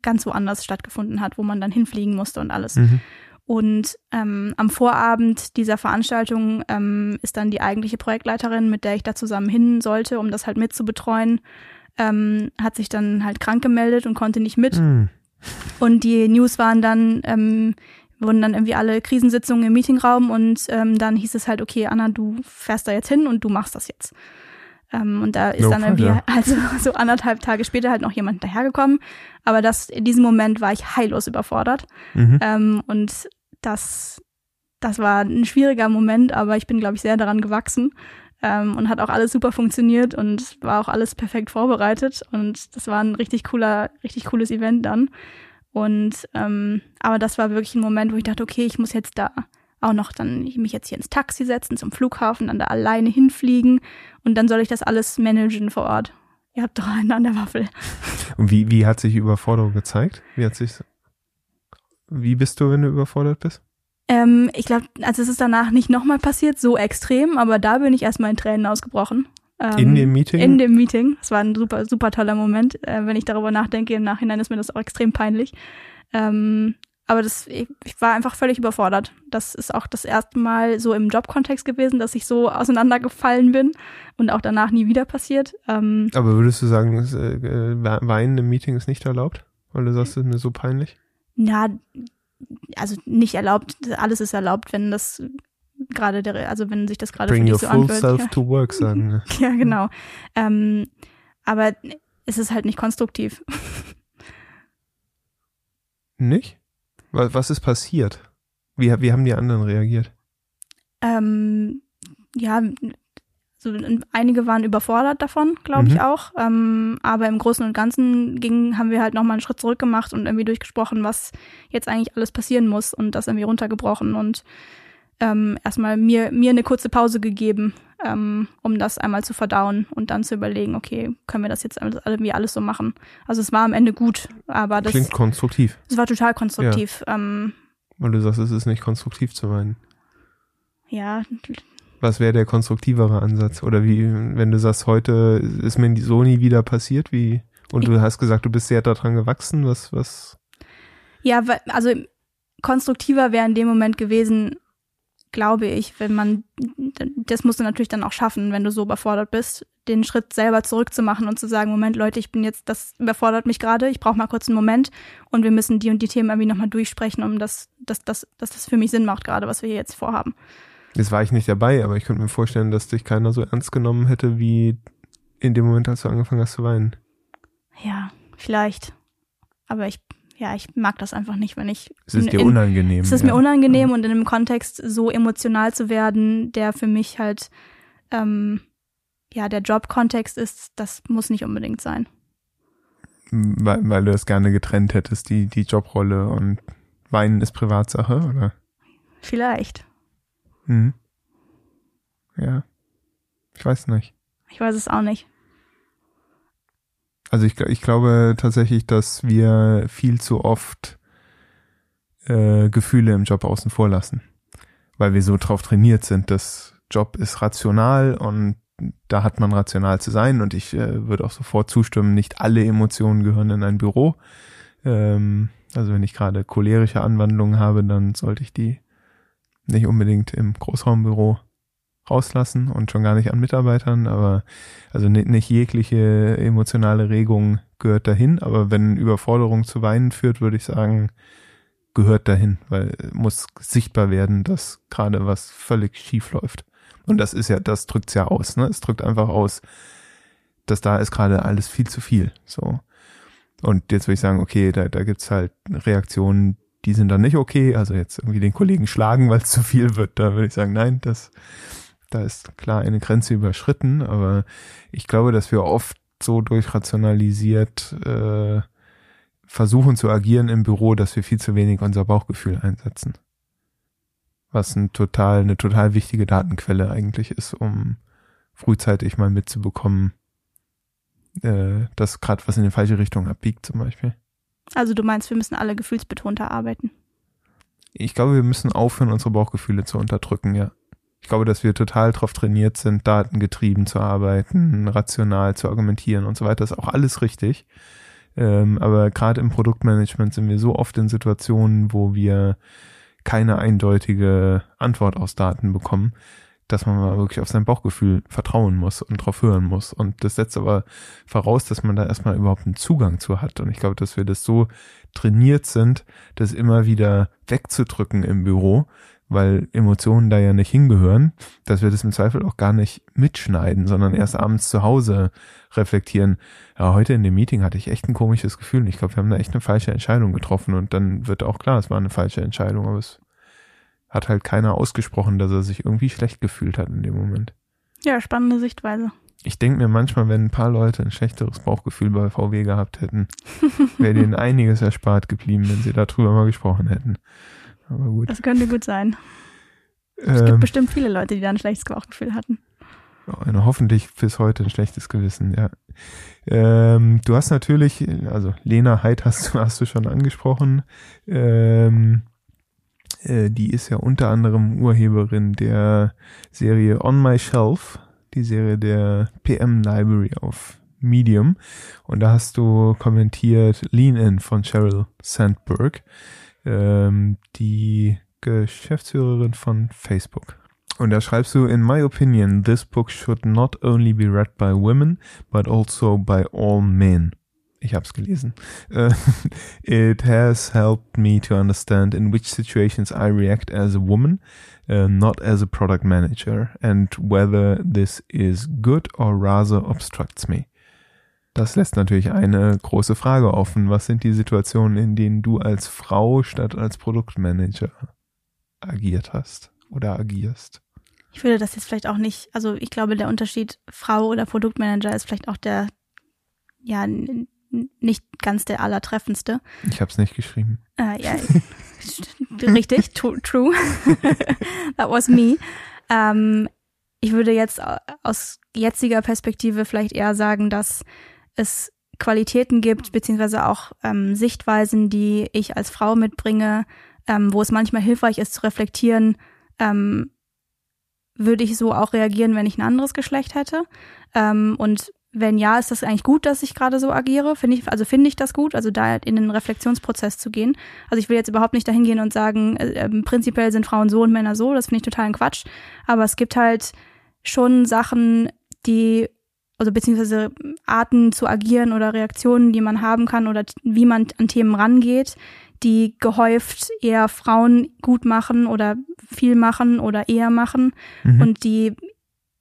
ganz woanders stattgefunden hat, wo man dann hinfliegen musste und alles. Mhm. Und ähm, am Vorabend dieser Veranstaltung ähm, ist dann die eigentliche Projektleiterin, mit der ich da zusammen hin sollte, um das halt mit zu betreuen, ähm, hat sich dann halt krank gemeldet und konnte nicht mit. Mhm. Und die News waren dann, ähm, wurden dann irgendwie alle Krisensitzungen im Meetingraum und ähm, dann hieß es halt, okay, Anna, du fährst da jetzt hin und du machst das jetzt. Ähm, und da ist no dann irgendwie, ja. also so anderthalb Tage später halt noch jemand dahergekommen. Aber das, in diesem Moment war ich heillos überfordert. Mhm. Ähm, und das, das war ein schwieriger Moment, aber ich bin, glaube ich, sehr daran gewachsen. Ähm, und hat auch alles super funktioniert und war auch alles perfekt vorbereitet. Und das war ein richtig cooler, richtig cooles Event dann. Und ähm, aber das war wirklich ein Moment, wo ich dachte, okay, ich muss jetzt da auch noch dann mich jetzt hier ins Taxi setzen zum Flughafen, dann da alleine hinfliegen und dann soll ich das alles managen vor Ort. Ihr habt doch einen an der Waffel. Und wie, wie hat sich Überforderung gezeigt? Wie hat sich, wie bist du, wenn du überfordert bist? Ähm, ich glaube, also es ist danach nicht nochmal passiert, so extrem, aber da bin ich erstmal in Tränen ausgebrochen. Ähm, in dem Meeting? In dem Meeting. Es war ein super, super toller Moment. Äh, wenn ich darüber nachdenke, im Nachhinein ist mir das auch extrem peinlich. Ähm, aber das, ich, ich war einfach völlig überfordert. Das ist auch das erste Mal so im Jobkontext gewesen, dass ich so auseinandergefallen bin und auch danach nie wieder passiert. Ähm, Aber würdest du sagen, äh, Weinen im Meeting ist nicht erlaubt? Weil du sagst, es ist mir so peinlich? Na, also nicht erlaubt. Alles ist erlaubt, wenn das gerade der, also wenn sich das gerade für dich so anfühlt. Bring your full self ja. to work, sagen. ja, genau. Ähm, aber es ist halt nicht konstruktiv. Nicht? Was ist passiert? Wie, wie haben die anderen reagiert? Ähm, ja, so, einige waren überfordert davon, glaube mhm. ich auch. Ähm, aber im Großen und Ganzen ging, haben wir halt nochmal einen Schritt zurück gemacht und irgendwie durchgesprochen, was jetzt eigentlich alles passieren muss und das irgendwie runtergebrochen und ähm, erstmal mir, mir eine kurze Pause gegeben, ähm, um das einmal zu verdauen und dann zu überlegen, okay, können wir das jetzt irgendwie alles so machen? Also es war am Ende gut, aber das klingt konstruktiv. Es war total konstruktiv. Ja. Ähm, Weil du sagst, es ist nicht konstruktiv zu meinen. Ja. Was wäre der konstruktivere Ansatz? Oder wie, wenn du sagst, heute ist mir so nie wieder passiert, wie, und du hast gesagt, du bist sehr daran gewachsen, was, was? Ja, also konstruktiver wäre in dem Moment gewesen, glaube ich, wenn man, das musst du natürlich dann auch schaffen, wenn du so überfordert bist, den Schritt selber zurückzumachen und zu sagen, Moment, Leute, ich bin jetzt, das überfordert mich gerade, ich brauche mal kurz einen Moment und wir müssen die und die Themen irgendwie nochmal durchsprechen, um das, dass, dass, dass das für mich Sinn macht, gerade was wir hier jetzt vorhaben. Jetzt war ich nicht dabei, aber ich könnte mir vorstellen, dass dich keiner so ernst genommen hätte, wie in dem Moment, als du angefangen hast zu weinen. Ja, vielleicht. Aber ich ja, ich mag das einfach nicht, wenn ich. Es ist in, dir unangenehm. Es ist ja. mir unangenehm ja. und in einem Kontext so emotional zu werden, der für mich halt, ähm, ja, der Jobkontext ist, das muss nicht unbedingt sein. Weil, weil du das gerne getrennt hättest, die, die Jobrolle und Weinen ist Privatsache, oder? Vielleicht. Hm. Ja. Ich weiß nicht. Ich weiß es auch nicht. Also ich, ich glaube tatsächlich, dass wir viel zu oft äh, Gefühle im Job außen vor lassen. weil wir so drauf trainiert sind, dass Job ist rational und da hat man rational zu sein und ich äh, würde auch sofort zustimmen, nicht alle Emotionen gehören in ein Büro. Ähm, also wenn ich gerade cholerische Anwandlungen habe, dann sollte ich die nicht unbedingt im Großraumbüro rauslassen und schon gar nicht an Mitarbeitern, aber also nicht, nicht jegliche emotionale Regung gehört dahin, aber wenn Überforderung zu Weinen führt, würde ich sagen, gehört dahin, weil muss sichtbar werden, dass gerade was völlig schief läuft. Und das ist ja, das drückt's ja aus, ne? Es drückt einfach aus, dass da ist gerade alles viel zu viel. So. Und jetzt würde ich sagen, okay, da, da gibt's halt Reaktionen, die sind dann nicht okay. Also jetzt irgendwie den Kollegen schlagen, weil es zu viel wird. Da würde ich sagen, nein, das, da ist klar eine Grenze überschritten. Aber ich glaube, dass wir oft so durchrationalisiert äh, versuchen zu agieren im Büro, dass wir viel zu wenig unser Bauchgefühl einsetzen was ein total, eine total wichtige Datenquelle eigentlich ist, um frühzeitig mal mitzubekommen, äh, dass gerade was in die falsche Richtung abbiegt zum Beispiel. Also du meinst, wir müssen alle gefühlsbetonter arbeiten? Ich glaube, wir müssen aufhören, unsere Bauchgefühle zu unterdrücken, ja. Ich glaube, dass wir total darauf trainiert sind, datengetrieben zu arbeiten, rational zu argumentieren und so weiter. Das ist auch alles richtig. Ähm, aber gerade im Produktmanagement sind wir so oft in Situationen, wo wir keine eindeutige Antwort aus Daten bekommen, dass man mal wirklich auf sein Bauchgefühl vertrauen muss und drauf hören muss. Und das setzt aber voraus, dass man da erstmal überhaupt einen Zugang zu hat. Und ich glaube, dass wir das so trainiert sind, das immer wieder wegzudrücken im Büro, weil Emotionen da ja nicht hingehören, dass wir das im Zweifel auch gar nicht mitschneiden, sondern erst abends zu Hause reflektieren. Ja, heute in dem Meeting hatte ich echt ein komisches Gefühl. Ich glaube, wir haben da echt eine falsche Entscheidung getroffen und dann wird auch klar, es war eine falsche Entscheidung, aber es hat halt keiner ausgesprochen, dass er sich irgendwie schlecht gefühlt hat in dem Moment. Ja, spannende Sichtweise. Ich denke mir manchmal, wenn ein paar Leute ein schlechteres Bauchgefühl bei VW gehabt hätten, wäre denen einiges erspart geblieben, wenn sie darüber mal gesprochen hätten. Aber gut. Das könnte gut sein. Es ähm, gibt bestimmt viele Leute, die da ein schlechtes Bauchgefühl hatten. Hoffentlich bis heute ein schlechtes Gewissen, ja. Ähm, du hast natürlich, also Lena Heid hast, hast du schon angesprochen. Ähm, äh, die ist ja unter anderem Urheberin der Serie On My Shelf, die Serie der PM Library auf Medium. Und da hast du kommentiert Lean In von Sheryl Sandberg ähm, die Geschäftsführerin von Facebook. Und da schreibst du, in my opinion, this book should not only be read by women, but also by all men. Ich habe es gelesen. Uh, it has helped me to understand in which situations I react as a woman, uh, not as a product manager, and whether this is good or rather obstructs me. Das lässt natürlich eine große Frage offen. Was sind die Situationen, in denen du als Frau statt als Produktmanager agiert hast oder agierst? Ich würde das jetzt vielleicht auch nicht, also ich glaube, der Unterschied Frau oder Produktmanager ist vielleicht auch der, ja, nicht ganz der allertreffendste. Ich habe es nicht geschrieben. Äh, ja, richtig, true. That was me. Ähm, ich würde jetzt aus jetziger Perspektive vielleicht eher sagen, dass es Qualitäten gibt, beziehungsweise auch ähm, Sichtweisen, die ich als Frau mitbringe, ähm, wo es manchmal hilfreich ist zu reflektieren, ähm, würde ich so auch reagieren, wenn ich ein anderes Geschlecht hätte. Ähm, und wenn ja, ist das eigentlich gut, dass ich gerade so agiere? Finde ich, also finde ich das gut, also da in den Reflexionsprozess zu gehen. Also ich will jetzt überhaupt nicht dahin gehen und sagen, äh, äh, prinzipiell sind Frauen so und Männer so, das finde ich totalen Quatsch. Aber es gibt halt schon Sachen, die also beziehungsweise Arten zu agieren oder Reaktionen, die man haben kann oder wie man an Themen rangeht, die gehäuft eher Frauen gut machen oder viel machen oder eher machen mhm. und die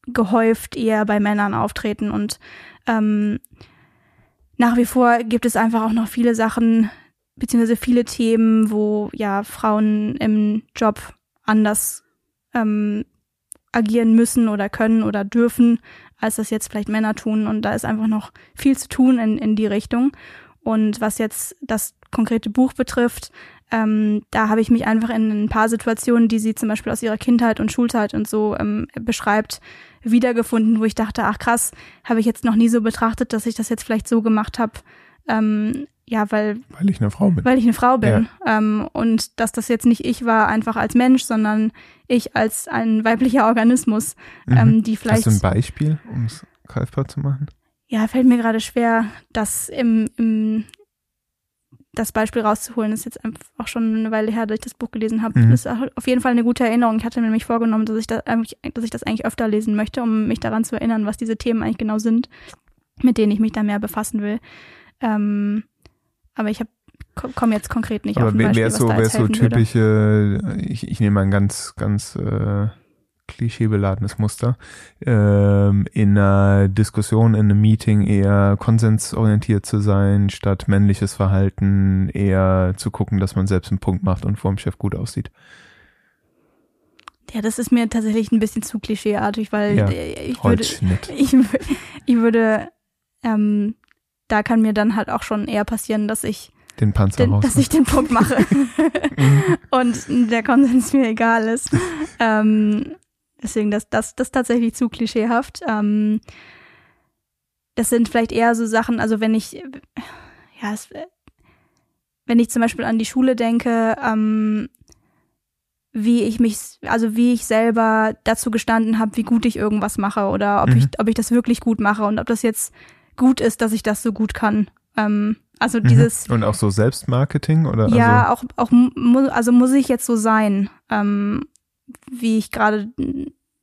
gehäuft eher bei Männern auftreten. Und ähm, nach wie vor gibt es einfach auch noch viele Sachen, beziehungsweise viele Themen, wo ja Frauen im Job anders ähm, agieren müssen oder können oder dürfen, als das jetzt vielleicht Männer tun. Und da ist einfach noch viel zu tun in, in die Richtung. Und was jetzt das konkrete Buch betrifft, ähm, da habe ich mich einfach in ein paar Situationen, die sie zum Beispiel aus ihrer Kindheit und Schulzeit und so ähm, beschreibt, wiedergefunden, wo ich dachte, ach krass, habe ich jetzt noch nie so betrachtet, dass ich das jetzt vielleicht so gemacht habe. Ähm, ja, weil, Weil ich eine Frau bin. weil ich eine Frau bin. Ähm, und dass das jetzt nicht ich war, einfach als Mensch, sondern ich als ein weiblicher Organismus, Mhm. ähm, die vielleicht. Hast du ein Beispiel, um es greifbar zu machen? Ja, fällt mir gerade schwer, das im, im das Beispiel rauszuholen. Das ist jetzt einfach auch schon eine Weile her, dass ich das Buch gelesen habe. Mhm. Das ist auf jeden Fall eine gute Erinnerung. Ich hatte mir nämlich vorgenommen, dass ich, das, eigentlich- dass ich das eigentlich öfter lesen möchte, um mich daran zu erinnern, was diese Themen eigentlich genau sind, mit denen ich mich da mehr befassen will. Ähm, aber ich komme jetzt konkret nicht auf Aber ein wer Beispiel, wär was so, da wär so helfen würde. typische, ich, ich nehme mal ein ganz, ganz äh, klischeebeladenes Muster, ähm, in einer Diskussion, in einem Meeting eher konsensorientiert zu sein, statt männliches Verhalten eher zu gucken, dass man selbst einen Punkt macht und vor dem Chef gut aussieht. Ja, das ist mir tatsächlich ein bisschen zu klischeeartig, weil Ja, äh, ich würde, ich, ich würde, ähm, da kann mir dann halt auch schon eher passieren, dass ich Den Panzer den, dass ich den Punkt mache und der Konsens mir egal ist. Ähm, deswegen, das, das, das ist tatsächlich zu klischeehaft. Ähm, das sind vielleicht eher so Sachen, also wenn ich, ja, es, wenn ich zum Beispiel an die Schule denke, ähm, wie ich mich, also wie ich selber dazu gestanden habe, wie gut ich irgendwas mache oder ob Mhm. ich, ob ich das wirklich gut mache und ob das jetzt gut ist, dass ich das so gut kann. Ähm, also dieses, Mhm. Und auch so Selbstmarketing oder? ja, also, auch, auch mu also muss ich jetzt so sein, ähm, wie ich gerade,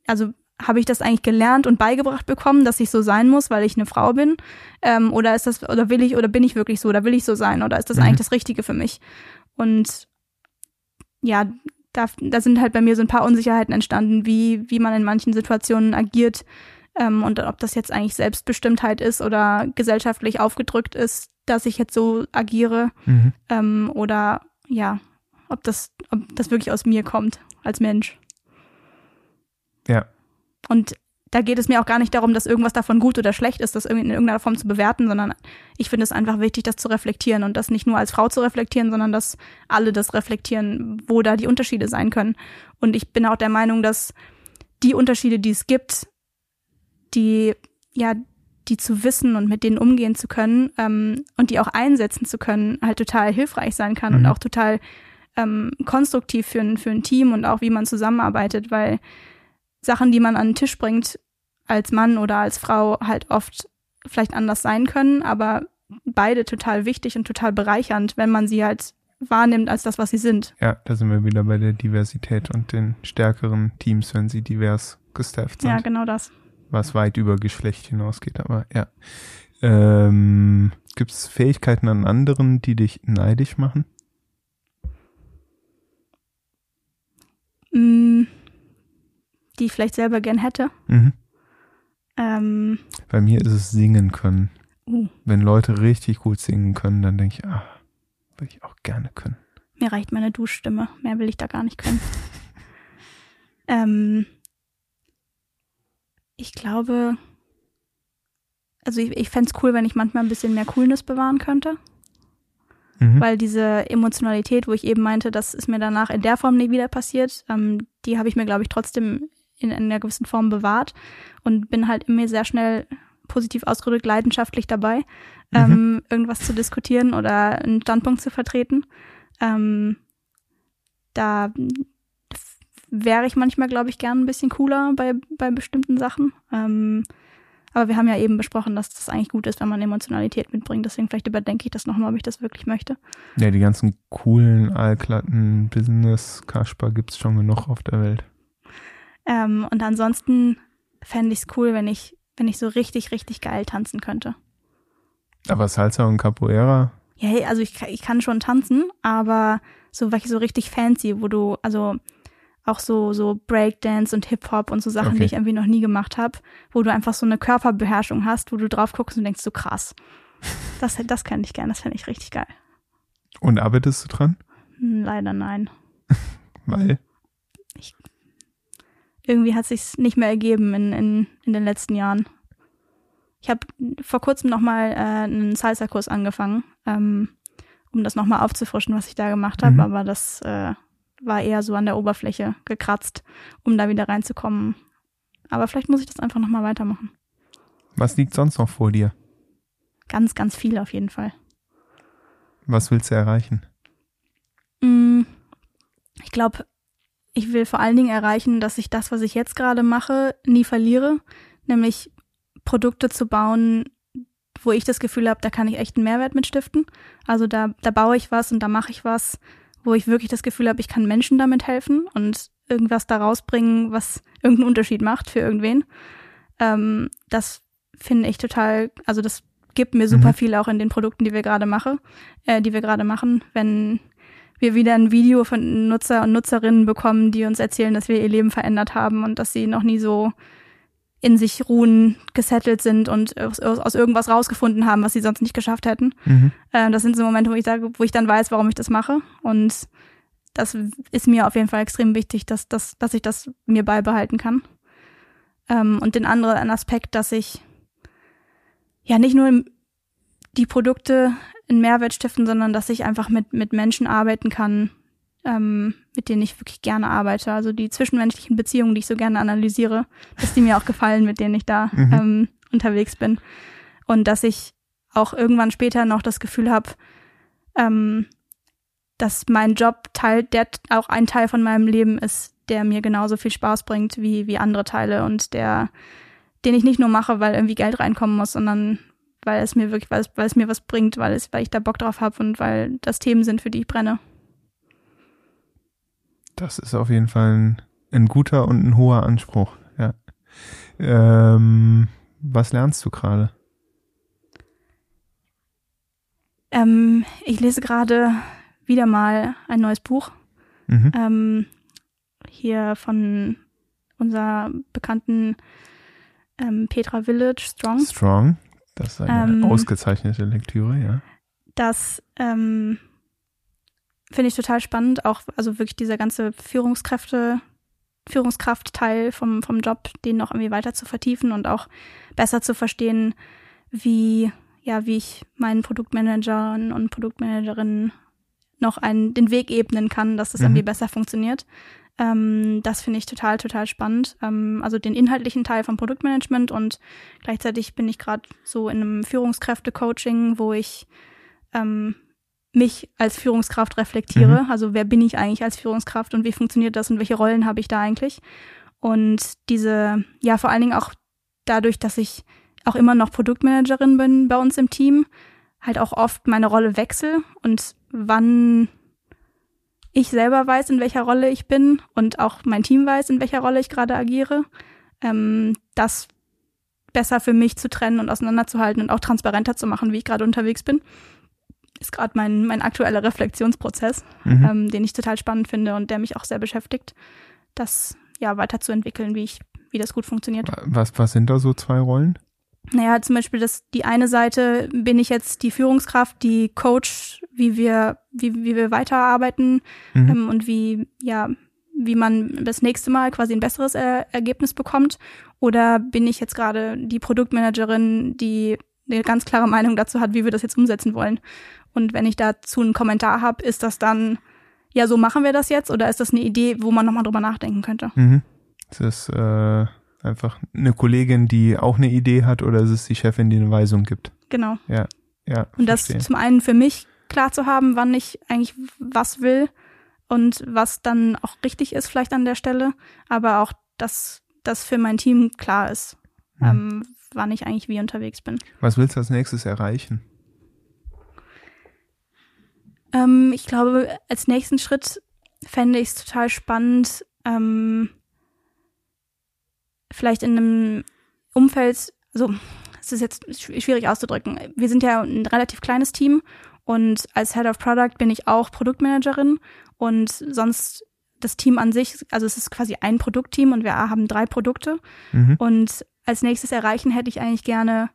also habe ich das eigentlich gelernt und beigebracht bekommen, dass ich so sein muss, weil ich eine Frau bin? Ähm, oder ist das, oder will ich, oder bin ich wirklich so, oder will ich so sein, oder ist das Mhm. eigentlich das Richtige für mich? Und ja, da, da sind halt bei mir so ein paar Unsicherheiten entstanden, wie, wie man in manchen Situationen agiert ähm, und ob das jetzt eigentlich Selbstbestimmtheit ist oder gesellschaftlich aufgedrückt ist, dass ich jetzt so agiere Mhm. ähm, oder ja, ob das, ob das wirklich aus mir kommt als Mensch. Ja. Und da geht es mir auch gar nicht darum, dass irgendwas davon gut oder schlecht ist, das irgendwie in irgendeiner Form zu bewerten, sondern ich finde es einfach wichtig, das zu reflektieren und das nicht nur als Frau zu reflektieren, sondern dass alle das reflektieren, wo da die Unterschiede sein können. Und ich bin auch der Meinung, dass die Unterschiede, die es gibt, die, ja, die zu wissen und mit denen umgehen zu können ähm, und die auch einsetzen zu können, halt total hilfreich sein kann Mhm. und auch total ähm, konstruktiv für ein, für ein Team und auch wie man zusammenarbeitet, weil Sachen, die man an den Tisch bringt, als Mann oder als Frau halt oft vielleicht anders sein können, aber beide total wichtig und total bereichernd, wenn man sie halt wahrnimmt als das, was sie sind. Ja, da sind wir wieder bei der Diversität und den stärkeren Teams, wenn sie divers gestafft sind. Ja, genau das. Was weit über Geschlecht hinausgeht, aber ja. Ähm, Gibt es Fähigkeiten an anderen, die dich neidisch machen? Mm, die ich vielleicht selber gern hätte. Mhm. Ähm, Bei mir ist es singen können. uh, Wenn Leute richtig gut singen können, dann denke ich, ah, würde ich auch gerne können. mir reicht meine Duschstimme. Mehr will ich da gar nicht können. ähm, ich glaube, also ich, ich fände es cool, wenn ich manchmal ein bisschen mehr Coolness bewahren könnte. Mhm. weil diese Emotionalität, wo ich eben meinte, das ist mir danach in der Form nie wieder passiert, ähm, die habe ich mir, glaube ich, trotzdem in, in einer gewissen Form bewahrt und bin halt immer sehr schnell positiv ausgedrückt leidenschaftlich dabei, ähm, irgendwas zu diskutieren oder einen Standpunkt zu vertreten. Ähm, da wäre ich manchmal, glaube ich, gern ein bisschen cooler bei, bei bestimmten Sachen. Ähm, aber wir haben ja eben besprochen, dass das eigentlich gut ist, wenn man Emotionalität mitbringt. Deswegen vielleicht überdenke ich das nochmal, ob ich das wirklich möchte. Ja, die ganzen coolen, allglatten Business-Kasper gibt's schon genug auf der Welt. Ähm, und ansonsten fände ich es cool, wenn ich, wenn ich so richtig, richtig geil tanzen könnte. Aber Salsa und Capoeira, Ja, also ich, ich kann schon tanzen, aber so welche so richtig fancy, wo du, also auch so, so Breakdance und Hip-Hop und so Sachen, Okay. die ich irgendwie noch nie gemacht habe, wo du einfach so eine Körperbeherrschung hast, wo du drauf guckst und denkst, so krass. Das, das kann ich gern, das fände ich richtig geil. und arbeitest du dran? Hm, Leider nein. Weil, irgendwie hat sich's nicht mehr ergeben in, in, in den letzten Jahren. Ich habe vor kurzem nochmal äh, einen Salsa-Kurs angefangen, ähm, um das nochmal aufzufrischen, was ich da gemacht habe, Mhm. aber das äh, war eher so an der Oberfläche gekratzt, um da wieder reinzukommen. Aber vielleicht muss ich das einfach nochmal weitermachen. was liegt sonst noch vor dir? Ganz, ganz viel auf jeden Fall. Was willst du erreichen? Mm, ich glaube, ich will vor allen Dingen erreichen, dass ich das, was ich jetzt gerade mache, nie verliere, nämlich Produkte zu bauen, wo ich das Gefühl habe, da kann ich echt einen Mehrwert mit stiften. Also da, da baue ich was und da mache ich was, wo ich wirklich das Gefühl habe, ich kann Menschen damit helfen und irgendwas da rausbringen, was irgendeinen Unterschied macht für irgendwen. Ähm, das finde ich total, also das gibt mir super mhm. viel auch in den Produkten, die wir gerade machen, äh, die wir gerade machen, wenn wir wieder ein Video von Nutzer und Nutzerinnen bekommen, die uns erzählen, dass wir ihr Leben verändert haben und dass sie noch nie so in sich ruhen, gesettelt sind und aus, aus irgendwas rausgefunden haben, was sie sonst nicht geschafft hätten. Mhm. Äh, das sind so Momente, wo ich sage, wo ich dann weiß, warum ich das mache. Und das ist mir auf jeden Fall extrem wichtig, dass, dass, dass ich das mir beibehalten kann. Ähm, und den anderen Aspekt, dass ich ja nicht nur die Produkte einen Mehrwert stiften, sondern dass ich einfach mit, mit Menschen arbeiten kann, ähm, mit denen ich wirklich gerne arbeite. Also die zwischenmenschlichen Beziehungen, die ich so gerne analysiere, dass die mir auch gefallen, mit denen ich da mhm. ähm, unterwegs bin. Und dass ich auch irgendwann später noch das Gefühl habe, ähm, dass mein Job Teil, der auch ein Teil von meinem Leben ist, der mir genauso viel Spaß bringt wie, wie andere Teile und der, den ich nicht nur mache, weil irgendwie Geld reinkommen muss, sondern weil es mir wirklich, weil es, weil es mir was bringt, weil es, weil ich da Bock drauf habe und weil das Themen sind, für die ich brenne. Das ist auf jeden Fall ein, ein guter und ein hoher Anspruch, ja. Ähm, was lernst du gerade? Ähm, ich lese gerade wieder mal ein neues Buch. Mhm. Ähm, hier von unserer bekannten ähm, Petra Village, Strong. Strong, das ist eine ähm, ausgezeichnete Lektüre, ja. Das ähm, finde ich total spannend, auch also wirklich dieser ganze Führungskräfte, Führungskraftteil vom, vom Job, den noch irgendwie weiter zu vertiefen und auch besser zu verstehen, wie, ja, wie ich meinen Produktmanagern und Produktmanagerinnen noch einen, den Weg ebnen kann, dass das mhm. irgendwie besser funktioniert. Ähm, das finde ich total, total spannend. Ähm, also den inhaltlichen Teil vom Produktmanagement und gleichzeitig bin ich gerade so in einem Führungskräfte-Coaching, wo ich ähm, mich als Führungskraft reflektiere. Mhm. Also wer bin ich eigentlich als Führungskraft und wie funktioniert das und welche Rollen habe ich da eigentlich? Und diese, ja, vor allen Dingen auch dadurch, dass ich auch immer noch Produktmanagerin bin bei uns im Team, halt auch oft meine Rolle wechsle und wann ich selber weiß, in welcher Rolle ich bin und auch mein Team weiß, in welcher Rolle ich gerade agiere, ähm, das besser für mich zu trennen und auseinanderzuhalten und auch transparenter zu machen, wie ich gerade unterwegs bin, ist gerade mein, mein aktueller Reflexionsprozess, mhm. ähm, den ich total spannend finde und der mich auch sehr beschäftigt, das ja weiterzuentwickeln, wie ich, wie das gut funktioniert. Was, was sind da so zwei Rollen? Naja, zum Beispiel das, die eine Seite bin ich jetzt die Führungskraft, die Coach, wie wir, wie, wie wir weiterarbeiten mhm. ähm, und wie, ja, wie man das nächste Mal quasi ein besseres er Ergebnis bekommt. Oder bin ich jetzt gerade die Produktmanagerin, die eine ganz klare Meinung dazu hat, wie wir das jetzt umsetzen wollen. Und wenn ich dazu einen Kommentar habe, ist das dann, ja, so machen wir das jetzt? Oder ist das eine Idee, wo man nochmal drüber nachdenken könnte? Mhm. Das ist äh, einfach eine Kollegin, die auch eine Idee hat, oder ist es die Chefin, die eine Weisung gibt? Genau. Ja, ja. Und das zum einen für mich klar zu haben, wann ich eigentlich was will und was dann auch richtig ist vielleicht an der Stelle, aber auch, dass das für mein Team klar ist, mhm. ähm, wann ich eigentlich wie unterwegs bin. Was willst du als nächstes erreichen? Ähm, ich glaube, als nächsten Schritt fände ich es total spannend, ähm, vielleicht in einem Umfeld, also es ist jetzt schwierig auszudrücken. Wir sind ja ein relativ kleines Team und als Head of Product bin ich auch Produktmanagerin und sonst das Team an sich, also es ist quasi ein Produktteam und wir haben drei Produkte. Mhm. Und als nächstes erreichen hätte ich eigentlich gerne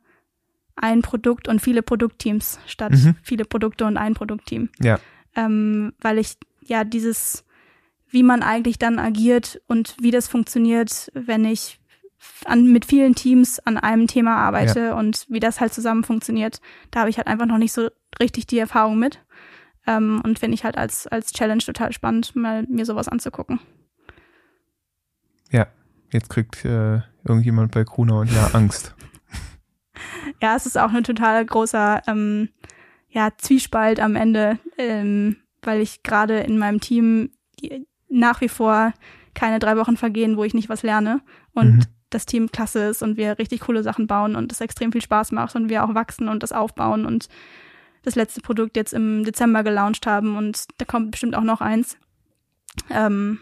ein Produkt und viele Produktteams statt mhm. viele Produkte und ein Produktteam. Ja. Ähm, weil ich ja dieses, wie man eigentlich dann agiert und wie das funktioniert, wenn ich an, mit vielen Teams an einem Thema arbeite ja. und wie das halt zusammen funktioniert, da habe ich halt einfach noch nicht so richtig die Erfahrung mit. Ähm, und finde ich halt als, als Challenge total spannend, mal mir sowas anzugucken. Ja, jetzt kriegt äh, irgendjemand bei Kruna und ja Angst. Ja, es ist auch ein total großer, ähm, ja, Zwiespalt am Ende, ähm, weil ich gerade in meinem Team nach wie vor keine drei Wochen vergehen, wo ich nicht was lerne und mhm. das Team klasse ist und wir richtig coole Sachen bauen und es extrem viel Spaß macht und wir auch wachsen und das aufbauen und das letzte Produkt jetzt im Dezember gelauncht haben und da kommt bestimmt auch noch eins. Ähm,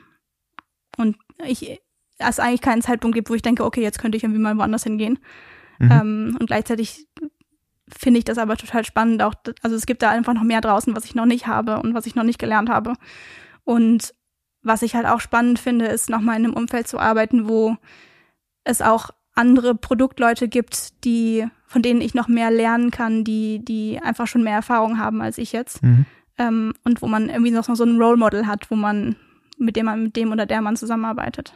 und ich es eigentlich keinen Zeitpunkt gibt, wo ich denke, okay, jetzt könnte ich irgendwie mal woanders hingehen. Mhm. Ähm, und gleichzeitig finde ich das aber total spannend. Auch, also es gibt da einfach noch mehr draußen, was ich noch nicht habe und was ich noch nicht gelernt habe. Und was ich halt auch spannend finde, ist nochmal in einem Umfeld zu arbeiten, wo es auch andere Produktleute gibt, die, von denen ich noch mehr lernen kann, die, die einfach schon mehr Erfahrung haben als ich jetzt. Mhm. Ähm, und wo man irgendwie noch so ein Role Model hat, wo man, mit dem man, mit dem oder der man zusammenarbeitet.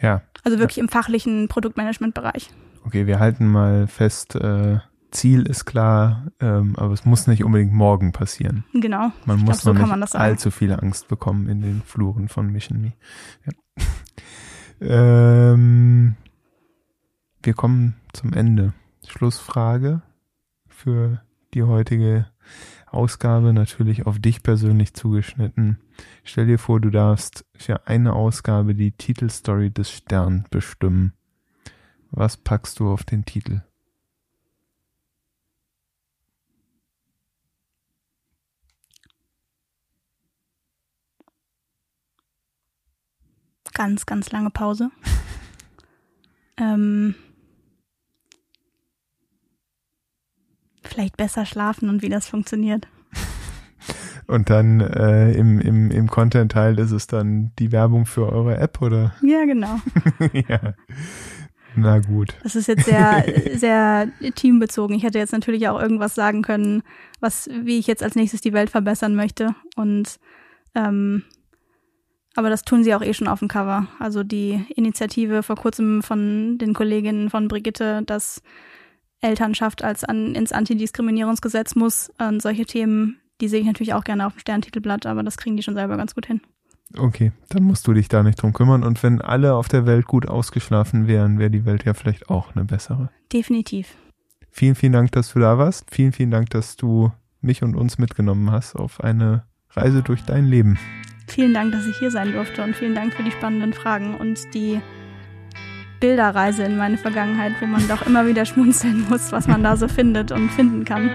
Ja. Also wirklich ja. im fachlichen Produktmanagement-Bereich. Okay, wir halten mal fest, äh, Ziel ist klar, ähm, aber es muss nicht unbedingt morgen passieren. Genau. Man ich muss glaub, so noch nicht allzu viel Angst bekommen in den Fluren von Mission Me. Ja. ähm, wir kommen zum Ende. Schlussfrage für die heutige Ausgabe, natürlich auf dich persönlich zugeschnitten. Stell dir vor, du darfst für eine Ausgabe die Titelstory des Stern bestimmen. Was packst du auf den Titel? Ganz, ganz lange Pause. ähm, vielleicht besser schlafen und wie das funktioniert. Und dann äh, im, im, im Content-Teil ist es dann die Werbung für eure App, oder? Ja, genau. ja. Na gut. Das ist jetzt sehr, sehr teambezogen. Ich hätte jetzt natürlich auch irgendwas sagen können, was, wie ich jetzt als nächstes die Welt verbessern möchte. Und ähm, aber das tun sie auch eh schon auf dem Cover. Also die Initiative vor kurzem von den Kolleginnen von Brigitte, dass Elternschaft als an, ins Antidiskriminierungsgesetz muss und solche Themen, die sehe ich natürlich auch gerne auf dem Sterntitelblatt, aber das kriegen die schon selber ganz gut hin. Okay, dann musst du dich da nicht drum kümmern. Und wenn alle auf der Welt gut ausgeschlafen wären, wäre die Welt ja vielleicht auch eine bessere. Definitiv. Vielen, vielen Dank, dass du da warst. Vielen, vielen Dank, dass du mich und uns mitgenommen hast auf eine Reise durch dein Leben. Vielen Dank, dass ich hier sein durfte und vielen Dank für die spannenden Fragen und die Bilderreise in meine Vergangenheit, wo man doch immer wieder schmunzeln muss, was man da so findet und finden kann.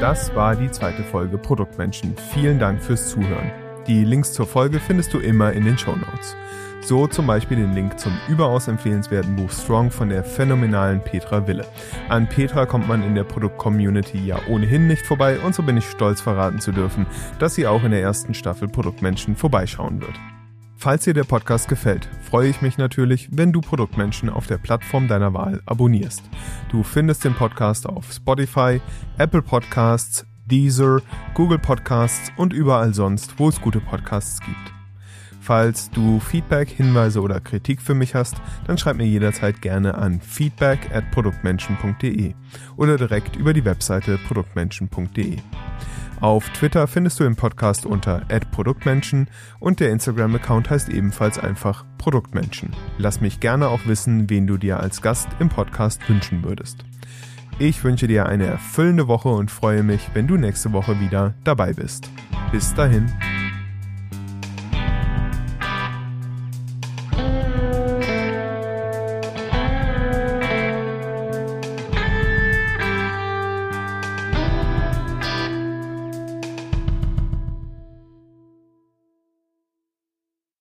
Das war die zweite Folge Produktmenschen. Vielen Dank fürs Zuhören. Die Links zur Folge findest du immer in den Show Notes. So zum Beispiel den Link zum überaus empfehlenswerten Buch Strong von der phänomenalen Petra Wille. An Petra kommt man in der Produkt-Community ja ohnehin nicht vorbei und so bin ich stolz verraten zu dürfen, dass sie auch in der ersten Staffel Produktmenschen vorbeischauen wird. Falls dir der Podcast gefällt, freue ich mich natürlich, wenn du Produktmenschen auf der Plattform deiner Wahl abonnierst. Du findest den Podcast auf Spotify, Apple Podcasts, Deezer, Google Podcasts und überall sonst, wo es gute Podcasts gibt. Falls du Feedback, Hinweise oder Kritik für mich hast, dann schreib mir jederzeit gerne an feedback at produktmenschen.de oder direkt über die Webseite produktmenschen.de. Auf Twitter findest du den Podcast unter @produktmenschen und der Instagram-Account heißt ebenfalls einfach Produktmenschen. Lass mich gerne auch wissen, wen du dir als Gast im Podcast wünschen würdest. Ich wünsche dir eine erfüllende Woche und freue mich, wenn du nächste Woche wieder dabei bist. Bis dahin.